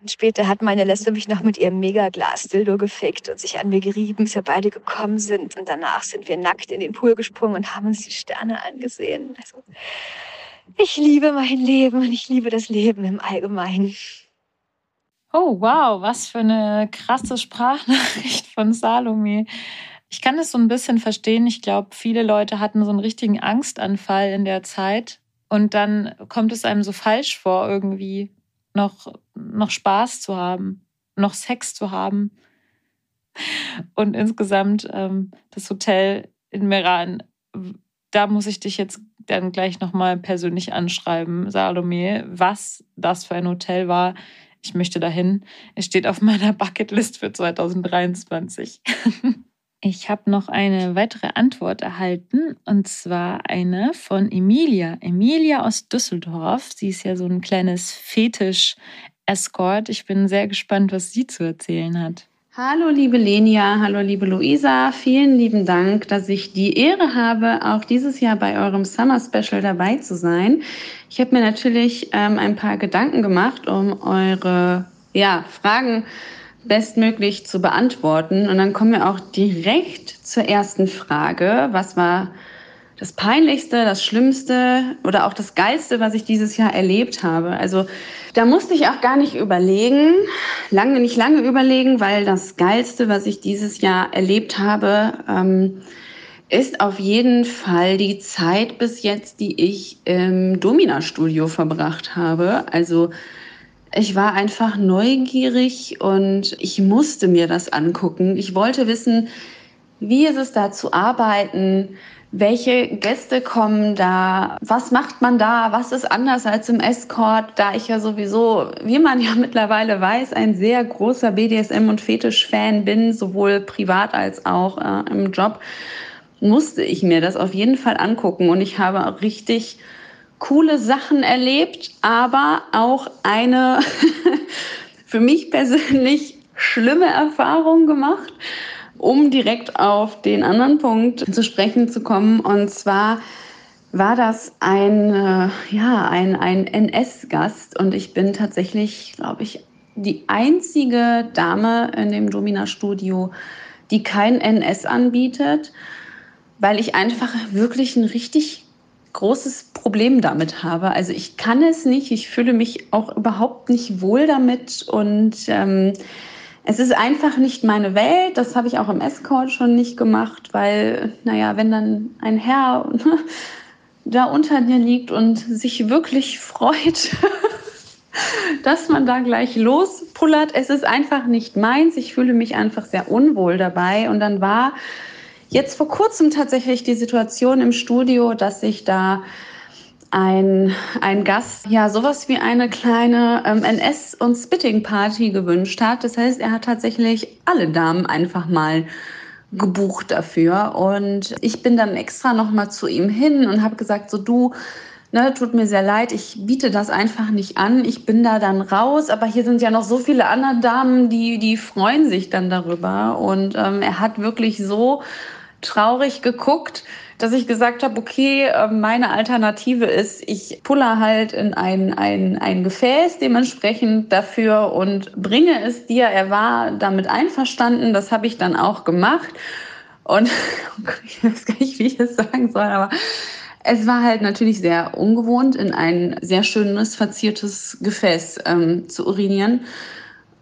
Und später hat meine Lesbe mich noch mit ihrem Megaglas-Dildo gefickt und sich an mir gerieben, bis wir beide gekommen sind. Und danach sind wir nackt in den Pool gesprungen und haben uns die Sterne angesehen. Also, ich liebe mein Leben und ich liebe das Leben im Allgemeinen.
Oh, wow, was für eine krasse Sprachnachricht von Salome. Ich kann es so ein bisschen verstehen. Ich glaube, viele Leute hatten so einen richtigen Angstanfall in der Zeit. Und dann kommt es einem so falsch vor, irgendwie noch, noch Spaß zu haben, noch Sex zu haben. Und insgesamt ähm, das Hotel in Meran, da muss ich dich jetzt dann gleich nochmal persönlich anschreiben, Salome, was das für ein Hotel war. Ich möchte dahin. Es steht auf meiner Bucketlist für 2023. Ich habe noch eine weitere Antwort erhalten und zwar eine von Emilia. Emilia aus Düsseldorf. Sie ist ja so ein kleines Fetisch-Escort. Ich bin sehr gespannt, was sie zu erzählen hat.
Hallo liebe Lenia, hallo liebe Luisa, vielen lieben Dank, dass ich die Ehre habe, auch dieses Jahr bei eurem Summer Special dabei zu sein. Ich habe mir natürlich ähm, ein paar Gedanken gemacht, um eure ja, Fragen bestmöglich zu beantworten. Und dann kommen wir auch direkt zur ersten Frage. Was war das Peinlichste, das Schlimmste oder auch das Geilste, was ich dieses Jahr erlebt habe? Also da musste ich auch gar nicht überlegen, lange, nicht lange überlegen, weil das Geilste, was ich dieses Jahr erlebt habe, ähm, ist auf jeden Fall die Zeit bis jetzt, die ich im Domina-Studio verbracht habe. Also ich war einfach neugierig und ich musste mir das angucken. Ich wollte wissen, wie ist es da zu arbeiten? Welche Gäste kommen da? Was macht man da? Was ist anders als im Escort? Da ich ja sowieso, wie man ja mittlerweile weiß, ein sehr großer BDSM- und Fetisch-Fan bin, sowohl privat als auch äh, im Job, musste ich mir das auf jeden Fall angucken. Und ich habe richtig coole Sachen erlebt, aber auch eine für mich persönlich schlimme Erfahrung gemacht, um direkt auf den anderen Punkt zu sprechen zu kommen. Und zwar war das ein, äh, ja, ein, ein NS-Gast und ich bin tatsächlich, glaube ich, die einzige Dame in dem Domina-Studio, die kein NS anbietet, weil ich einfach wirklich ein richtig großes Problem damit habe. Also ich kann es nicht, ich fühle mich auch überhaupt nicht wohl damit und ähm, es ist einfach nicht meine Welt. Das habe ich auch im Escort schon nicht gemacht, weil, naja, wenn dann ein Herr da unter dir liegt und sich wirklich freut, dass man da gleich lospullert, es ist einfach nicht meins. Ich fühle mich einfach sehr unwohl dabei und dann war jetzt vor kurzem tatsächlich die Situation im Studio, dass sich da ein, ein Gast ja sowas wie eine kleine ähm, NS- und Spitting-Party gewünscht hat. Das heißt, er hat tatsächlich alle Damen einfach mal gebucht dafür. Und ich bin dann extra nochmal zu ihm hin und habe gesagt, so du, ne, tut mir sehr leid, ich biete das einfach nicht an. Ich bin da dann raus, aber hier sind ja noch so viele andere Damen, die, die freuen sich dann darüber. Und ähm, er hat wirklich so traurig geguckt, dass ich gesagt habe, okay, ähm, meine Alternative ist, ich puller halt in ein, ein, ein Gefäß dementsprechend dafür und bringe es dir. Er war damit einverstanden, das habe ich dann auch gemacht. Und ich weiß gar nicht, wie ich das sagen soll, aber es war halt natürlich sehr ungewohnt, in ein sehr schönes, verziertes Gefäß ähm, zu urinieren.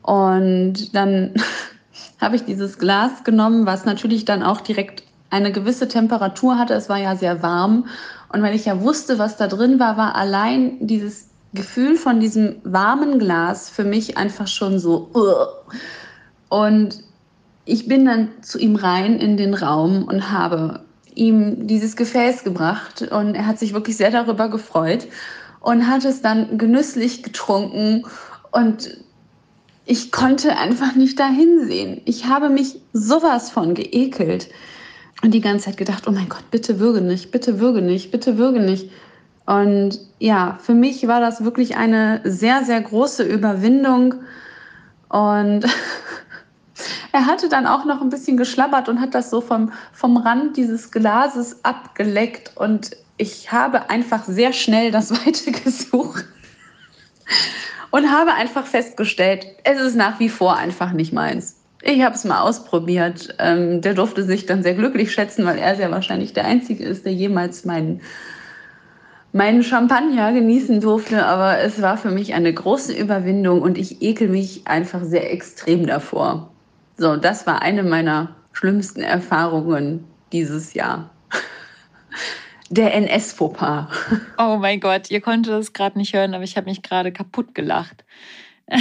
Und dann habe ich dieses Glas genommen, was natürlich dann auch direkt eine gewisse Temperatur hatte. Es war ja sehr warm. Und wenn ich ja wusste, was da drin war, war allein dieses Gefühl von diesem warmen Glas für mich einfach schon so. Und ich bin dann zu ihm rein in den Raum und habe ihm dieses Gefäß gebracht. Und er hat sich wirklich sehr darüber gefreut und hat es dann genüsslich getrunken. Und ich konnte einfach nicht dahin sehen. Ich habe mich sowas von geekelt und die ganze Zeit gedacht, oh mein Gott, bitte würge nicht, bitte würge nicht, bitte würge nicht. Und ja, für mich war das wirklich eine sehr, sehr große Überwindung. Und er hatte dann auch noch ein bisschen geschlabbert und hat das so vom, vom Rand dieses Glases abgeleckt. Und ich habe einfach sehr schnell das Weite gesucht und habe einfach festgestellt, es ist nach wie vor einfach nicht meins. Ich habe es mal ausprobiert. Ähm, der durfte sich dann sehr glücklich schätzen, weil er sehr wahrscheinlich der Einzige ist, der jemals meinen, meinen Champagner genießen durfte. Aber es war für mich eine große Überwindung und ich ekel mich einfach sehr extrem davor. So, das war eine meiner schlimmsten Erfahrungen dieses Jahr. Der NS-Fauxpas.
Oh mein Gott, ihr konntet es gerade nicht hören, aber ich habe mich gerade kaputt gelacht.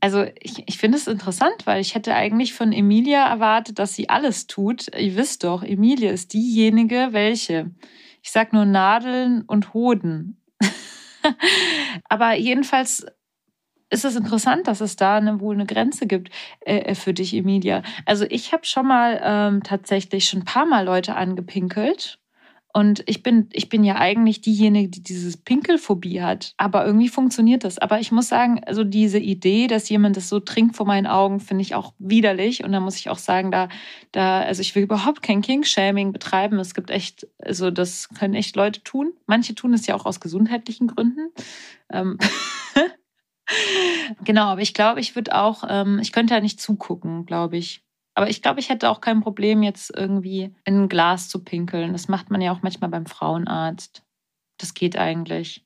Also ich, ich finde es interessant, weil ich hätte eigentlich von Emilia erwartet, dass sie alles tut. Ihr wisst doch, Emilia ist diejenige, welche. Ich sage nur Nadeln und Hoden. Aber jedenfalls ist es interessant, dass es da eine, wohl eine Grenze gibt äh, für dich, Emilia. Also ich habe schon mal ähm, tatsächlich schon ein paar Mal Leute angepinkelt und ich bin, ich bin ja eigentlich diejenige, die dieses Pinkelphobie hat. Aber irgendwie funktioniert das. Aber ich muss sagen, also diese Idee, dass jemand das so trinkt vor meinen Augen, finde ich auch widerlich. Und da muss ich auch sagen, da, da, also ich will überhaupt kein King-Shaming betreiben. Es gibt echt, also das können echt Leute tun. Manche tun es ja auch aus gesundheitlichen Gründen. Ähm genau, aber ich glaube, ich würde auch, ähm, ich könnte ja nicht zugucken, glaube ich. Aber ich glaube, ich hätte auch kein Problem, jetzt irgendwie in ein Glas zu pinkeln. Das macht man ja auch manchmal beim Frauenarzt. Das geht eigentlich.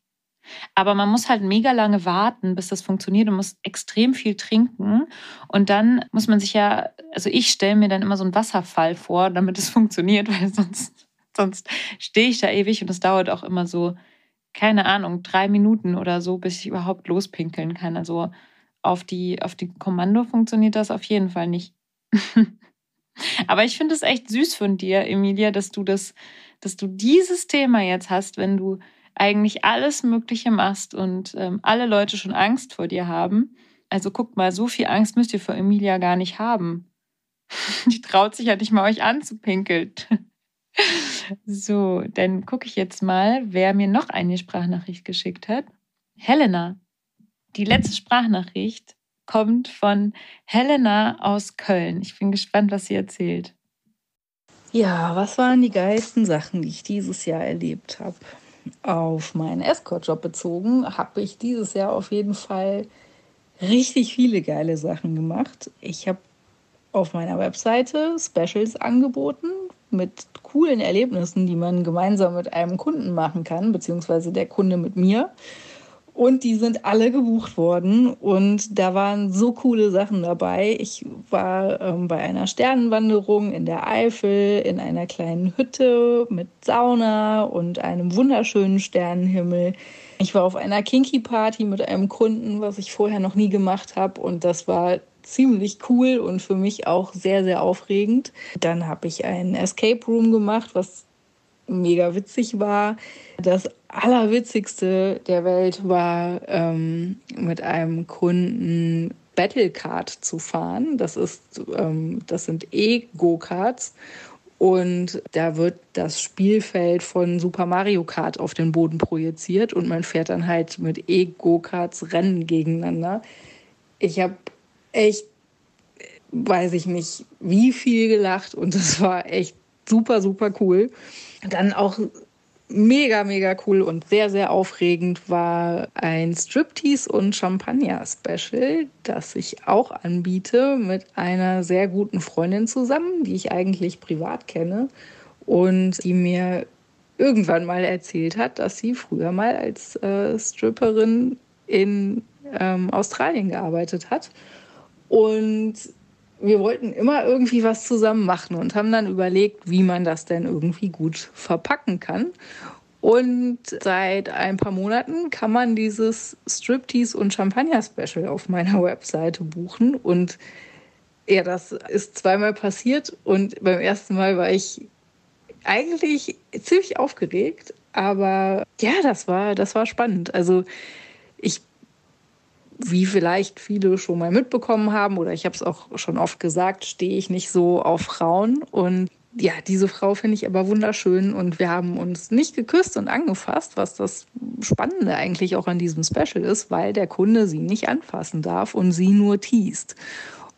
Aber man muss halt mega lange warten, bis das funktioniert und muss extrem viel trinken. Und dann muss man sich ja, also ich stelle mir dann immer so einen Wasserfall vor, damit es funktioniert, weil sonst, sonst stehe ich da ewig und es dauert auch immer so, keine Ahnung, drei Minuten oder so, bis ich überhaupt lospinkeln kann. Also auf die, auf die Kommando funktioniert das auf jeden Fall nicht. Aber ich finde es echt süß von dir, Emilia, dass du das, dass du dieses Thema jetzt hast, wenn du eigentlich alles Mögliche machst und ähm, alle Leute schon Angst vor dir haben. Also guckt mal, so viel Angst müsst ihr vor Emilia gar nicht haben. Die traut sich ja nicht mal euch anzupinkeln. so, dann gucke ich jetzt mal, wer mir noch eine Sprachnachricht geschickt hat. Helena. Die letzte Sprachnachricht kommt von Helena aus Köln. Ich bin gespannt, was sie erzählt.
Ja, was waren die geilsten Sachen, die ich dieses Jahr erlebt habe? Auf meinen Escort-Job bezogen habe ich dieses Jahr auf jeden Fall richtig viele geile Sachen gemacht. Ich habe auf meiner Webseite Specials angeboten mit coolen Erlebnissen, die man gemeinsam mit einem Kunden machen kann, beziehungsweise der Kunde mit mir. Und die sind alle gebucht worden und da waren so coole Sachen dabei. Ich war ähm, bei einer Sternenwanderung in der Eifel in einer kleinen Hütte mit Sauna und einem wunderschönen Sternenhimmel. Ich war auf einer Kinky Party mit einem Kunden, was ich vorher noch nie gemacht habe und das war ziemlich cool und für mich auch sehr, sehr aufregend. Dann habe ich einen Escape Room gemacht, was mega witzig war. Das Allerwitzigste der Welt war, ähm, mit einem Kunden Battlecard zu fahren. Das, ist, ähm, das sind E-Go-Karts. Und da wird das Spielfeld von Super Mario Kart auf den Boden projiziert und man fährt dann halt mit E-Go-Karts Rennen gegeneinander. Ich habe echt, weiß ich nicht, wie viel gelacht und das war echt super, super cool. Dann auch mega, mega cool und sehr, sehr aufregend war ein Striptease und Champagner-Special, das ich auch anbiete mit einer sehr guten Freundin zusammen, die ich eigentlich privat kenne und die mir irgendwann mal erzählt hat, dass sie früher mal als äh, Stripperin in ähm, Australien gearbeitet hat. Und wir wollten immer irgendwie was zusammen machen und haben dann überlegt, wie man das denn irgendwie gut verpacken kann. Und seit ein paar Monaten kann man dieses Striptease und Champagner-Special auf meiner Webseite buchen. Und ja, das ist zweimal passiert. Und beim ersten Mal war ich eigentlich ziemlich aufgeregt. Aber ja, das war, das war spannend. Also ich wie vielleicht viele schon mal mitbekommen haben, oder ich habe es auch schon oft gesagt, stehe ich nicht so auf Frauen. Und ja, diese Frau finde ich aber wunderschön und wir haben uns nicht geküsst und angefasst, was das Spannende eigentlich auch an diesem Special ist, weil der Kunde sie nicht anfassen darf und sie nur teast.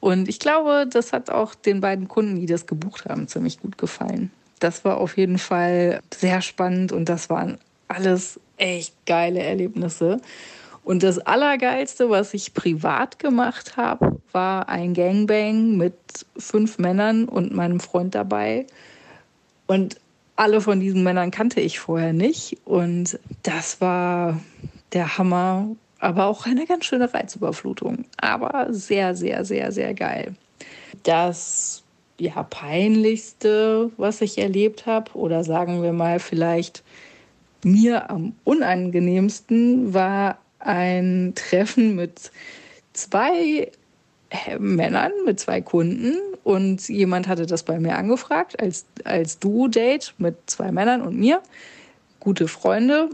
Und ich glaube, das hat auch den beiden Kunden, die das gebucht haben, ziemlich gut gefallen. Das war auf jeden Fall sehr spannend und das waren alles echt geile Erlebnisse. Und das Allergeilste, was ich privat gemacht habe, war ein Gangbang mit fünf Männern und meinem Freund dabei. Und alle von diesen Männern kannte ich vorher nicht. Und das war der Hammer, aber auch eine ganz schöne Reizüberflutung. Aber sehr, sehr, sehr, sehr geil. Das ja, peinlichste, was ich erlebt habe, oder sagen wir mal vielleicht mir am unangenehmsten, war ein Treffen mit zwei Männern, mit zwei Kunden. Und jemand hatte das bei mir angefragt als, als Duo-Date mit zwei Männern und mir. Gute Freunde.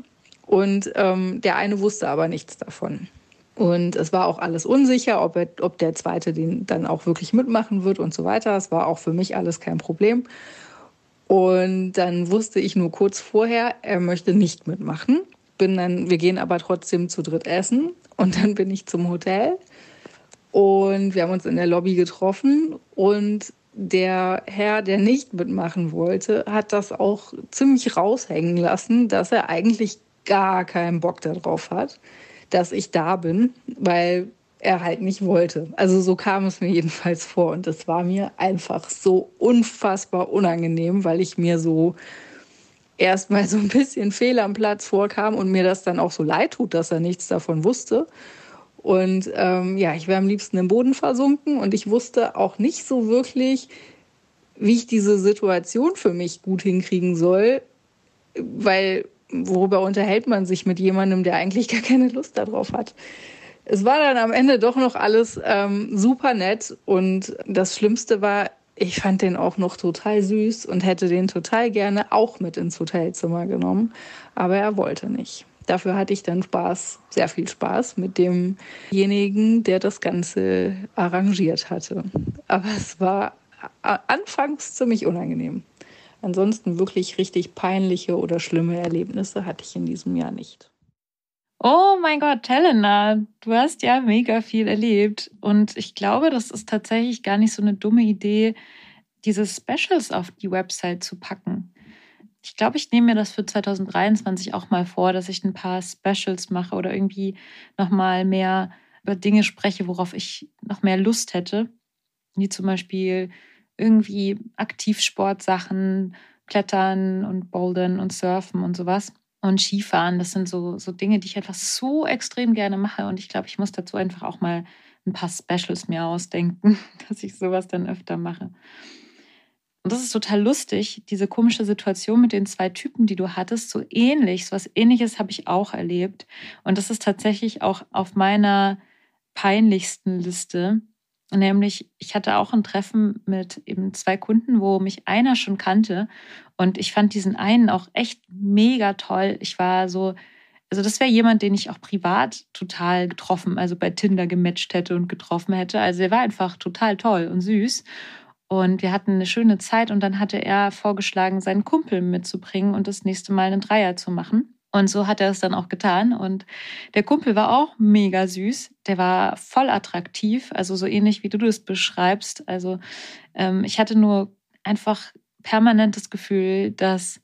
Und ähm, der eine wusste aber nichts davon. Und es war auch alles unsicher, ob, er, ob der zweite den dann auch wirklich mitmachen wird und so weiter. Es war auch für mich alles kein Problem. Und dann wusste ich nur kurz vorher, er möchte nicht mitmachen. Bin dann, wir gehen aber trotzdem zu dritt essen. Und dann bin ich zum Hotel. Und wir haben uns in der Lobby getroffen. Und der Herr, der nicht mitmachen wollte, hat das auch ziemlich raushängen lassen, dass er eigentlich gar keinen Bock darauf hat, dass ich da bin, weil er halt nicht wollte. Also so kam es mir jedenfalls vor und es war mir einfach so unfassbar unangenehm, weil ich mir so erstmal so ein bisschen fehl am Platz vorkam und mir das dann auch so leid tut, dass er nichts davon wusste. Und ähm, ja, ich wäre am liebsten im Boden versunken und ich wusste auch nicht so wirklich, wie ich diese Situation für mich gut hinkriegen soll, weil worüber unterhält man sich mit jemandem, der eigentlich gar keine Lust darauf hat? Es war dann am Ende doch noch alles ähm, super nett und das Schlimmste war, ich fand den auch noch total süß und hätte den total gerne auch mit ins Hotelzimmer genommen, aber er wollte nicht. Dafür hatte ich dann Spaß, sehr viel Spaß mit demjenigen, der das Ganze arrangiert hatte. Aber es war anfangs ziemlich unangenehm. Ansonsten wirklich richtig peinliche oder schlimme Erlebnisse hatte ich in diesem Jahr nicht.
Oh mein Gott, Helena, du hast ja mega viel erlebt. Und ich glaube, das ist tatsächlich gar nicht so eine dumme Idee, diese Specials auf die Website zu packen. Ich glaube, ich nehme mir das für 2023 auch mal vor, dass ich ein paar Specials mache oder irgendwie nochmal mehr über Dinge spreche, worauf ich noch mehr Lust hätte. Wie zum Beispiel irgendwie Aktivsportsachen, Klettern und Bouldern und Surfen und sowas. Und Skifahren, das sind so, so Dinge, die ich einfach so extrem gerne mache. Und ich glaube, ich muss dazu einfach auch mal ein paar Specials mir ausdenken, dass ich sowas dann öfter mache. Und das ist total lustig, diese komische Situation mit den zwei Typen, die du hattest, so ähnlich, so was ähnliches habe ich auch erlebt. Und das ist tatsächlich auch auf meiner peinlichsten Liste. Nämlich, ich hatte auch ein Treffen mit eben zwei Kunden, wo mich einer schon kannte. Und ich fand diesen einen auch echt mega toll. Ich war so, also das wäre jemand, den ich auch privat total getroffen, also bei Tinder gematcht hätte und getroffen hätte. Also er war einfach total toll und süß. Und wir hatten eine schöne Zeit und dann hatte er vorgeschlagen, seinen Kumpel mitzubringen und das nächste Mal einen Dreier zu machen. Und so hat er es dann auch getan. Und der Kumpel war auch mega süß. Der war voll attraktiv, also so ähnlich wie du das beschreibst. Also ähm, ich hatte nur einfach permanent das Gefühl, dass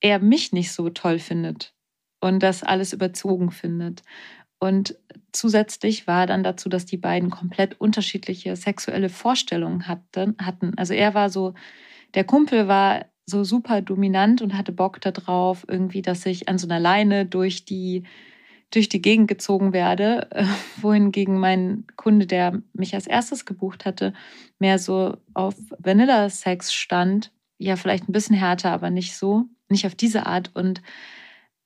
er mich nicht so toll findet und das alles überzogen findet. Und zusätzlich war dann dazu, dass die beiden komplett unterschiedliche sexuelle Vorstellungen hatten. Also er war so, der Kumpel war so super dominant und hatte Bock darauf, irgendwie, dass ich an so einer Leine durch die, durch die Gegend gezogen werde, äh, wohingegen mein Kunde, der mich als erstes gebucht hatte, mehr so auf Vanilla-Sex stand. Ja, vielleicht ein bisschen härter, aber nicht so, nicht auf diese Art. Und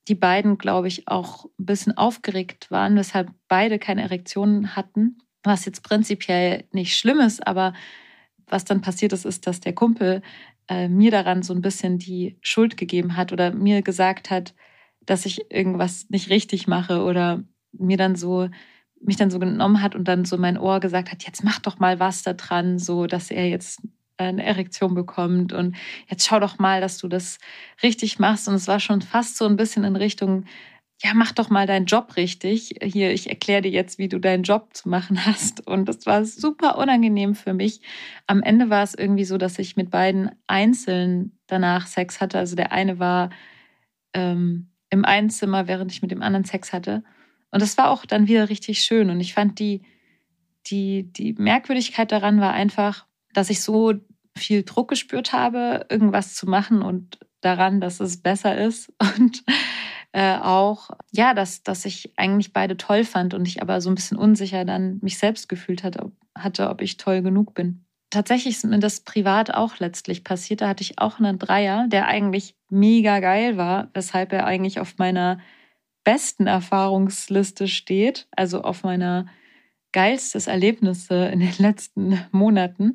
die beiden, glaube ich, auch ein bisschen aufgeregt waren, weshalb beide keine Erektionen hatten, was jetzt prinzipiell nicht schlimm ist, aber was dann passiert ist, ist, dass der Kumpel äh, mir daran so ein bisschen die Schuld gegeben hat oder mir gesagt hat, dass ich irgendwas nicht richtig mache oder mir dann so mich dann so genommen hat und dann so mein Ohr gesagt hat, jetzt mach doch mal was da dran, so dass er jetzt eine Erektion bekommt und jetzt schau doch mal, dass du das richtig machst. Und es war schon fast so ein bisschen in Richtung ja, mach doch mal deinen Job richtig. Hier, ich erkläre dir jetzt, wie du deinen Job zu machen hast. Und das war super unangenehm für mich. Am Ende war es irgendwie so, dass ich mit beiden einzeln danach Sex hatte. Also der eine war ähm, im einen Zimmer, während ich mit dem anderen Sex hatte. Und das war auch dann wieder richtig schön. Und ich fand die, die, die Merkwürdigkeit daran war einfach, dass ich so viel Druck gespürt habe, irgendwas zu machen und daran, dass es besser ist. Und äh, auch, ja, dass, dass ich eigentlich beide toll fand und ich aber so ein bisschen unsicher dann mich selbst gefühlt hatte, hatte, ob ich toll genug bin. Tatsächlich ist mir das privat auch letztlich passiert. Da hatte ich auch einen Dreier, der eigentlich mega geil war, weshalb er eigentlich auf meiner besten Erfahrungsliste steht, also auf meiner geilstes Erlebnisse in den letzten Monaten.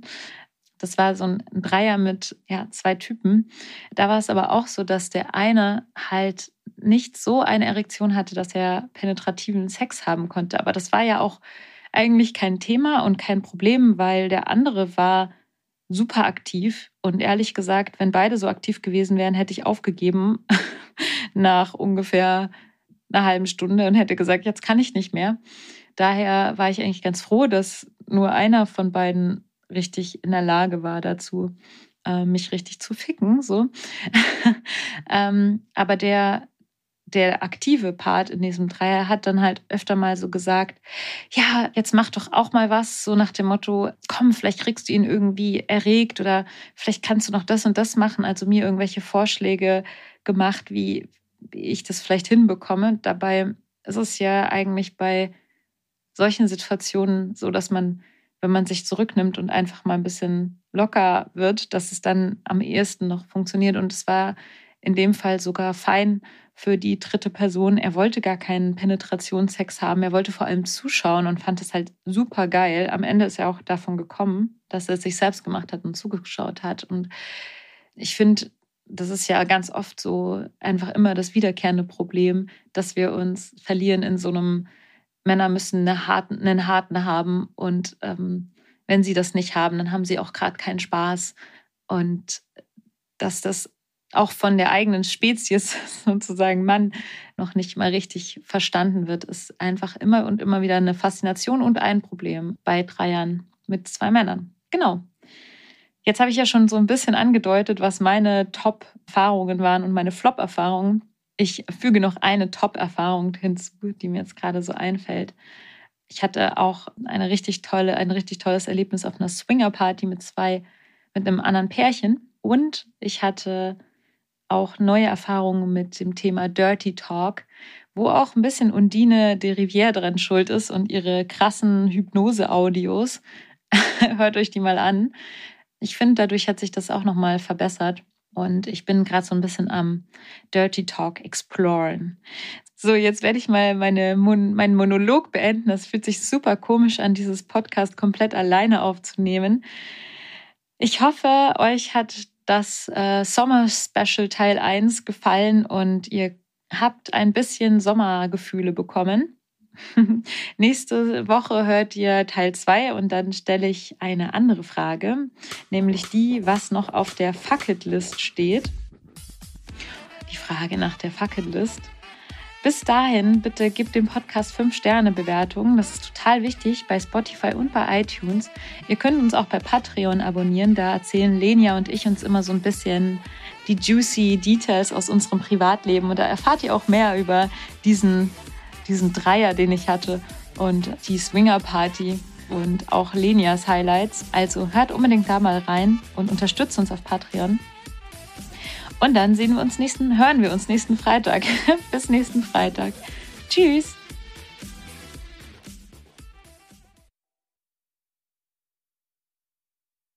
Das war so ein Dreier mit ja, zwei Typen. Da war es aber auch so, dass der eine halt nicht so eine Erektion hatte, dass er penetrativen Sex haben konnte. Aber das war ja auch eigentlich kein Thema und kein Problem, weil der andere war super aktiv. Und ehrlich gesagt, wenn beide so aktiv gewesen wären, hätte ich aufgegeben nach ungefähr einer halben Stunde und hätte gesagt, jetzt kann ich nicht mehr. Daher war ich eigentlich ganz froh, dass nur einer von beiden richtig in der Lage war dazu, äh, mich richtig zu ficken. So. ähm, aber der, der aktive Part in diesem Dreier hat dann halt öfter mal so gesagt, ja, jetzt mach doch auch mal was, so nach dem Motto, komm, vielleicht kriegst du ihn irgendwie erregt oder vielleicht kannst du noch das und das machen. Also mir irgendwelche Vorschläge gemacht, wie, wie ich das vielleicht hinbekomme. Dabei ist es ja eigentlich bei solchen Situationen so, dass man wenn man sich zurücknimmt und einfach mal ein bisschen locker wird, dass es dann am ehesten noch funktioniert. Und es war in dem Fall sogar fein für die dritte Person. Er wollte gar keinen Penetrationssex haben. Er wollte vor allem zuschauen und fand es halt super geil. Am Ende ist er auch davon gekommen, dass er es sich selbst gemacht hat und zugeschaut hat. Und ich finde, das ist ja ganz oft so einfach immer das wiederkehrende Problem, dass wir uns verlieren in so einem Männer müssen eine harten, einen harten haben und ähm, wenn sie das nicht haben, dann haben sie auch gerade keinen Spaß. Und dass das auch von der eigenen Spezies sozusagen Mann noch nicht mal richtig verstanden wird, ist einfach immer und immer wieder eine Faszination und ein Problem bei Dreiern mit zwei Männern. Genau. Jetzt habe ich ja schon so ein bisschen angedeutet, was meine Top-Erfahrungen waren und meine Flop-Erfahrungen. Ich füge noch eine Top-Erfahrung hinzu, die mir jetzt gerade so einfällt. Ich hatte auch eine richtig tolle, ein richtig tolles Erlebnis auf einer Swinger-Party mit zwei, mit einem anderen Pärchen. Und ich hatte auch neue Erfahrungen mit dem Thema Dirty Talk, wo auch ein bisschen Undine de Rivière dran schuld ist und ihre krassen Hypnose-Audios. Hört euch die mal an. Ich finde, dadurch hat sich das auch nochmal verbessert. Und ich bin gerade so ein bisschen am Dirty Talk exploren. So, jetzt werde ich mal meine meinen Monolog beenden. Das fühlt sich super komisch an, dieses Podcast komplett alleine aufzunehmen. Ich hoffe, euch hat das äh, Sommer Special Teil 1 gefallen und ihr habt ein bisschen Sommergefühle bekommen. Nächste Woche hört ihr Teil 2 und dann stelle ich eine andere Frage, nämlich die, was noch auf der Fucketlist steht. Die Frage nach der Fucketlist. Bis dahin, bitte gebt dem Podcast 5-Sterne-Bewertungen. Das ist total wichtig bei Spotify und bei iTunes. Ihr könnt uns auch bei Patreon abonnieren. Da erzählen Lenia und ich uns immer so ein bisschen die juicy Details aus unserem Privatleben. Und da erfahrt ihr auch mehr über diesen diesen Dreier, den ich hatte und die Swinger Party und auch Lenias Highlights. Also hört unbedingt da mal rein und unterstützt uns auf Patreon. Und dann sehen wir uns nächsten, hören wir uns nächsten Freitag. Bis nächsten Freitag. Tschüss.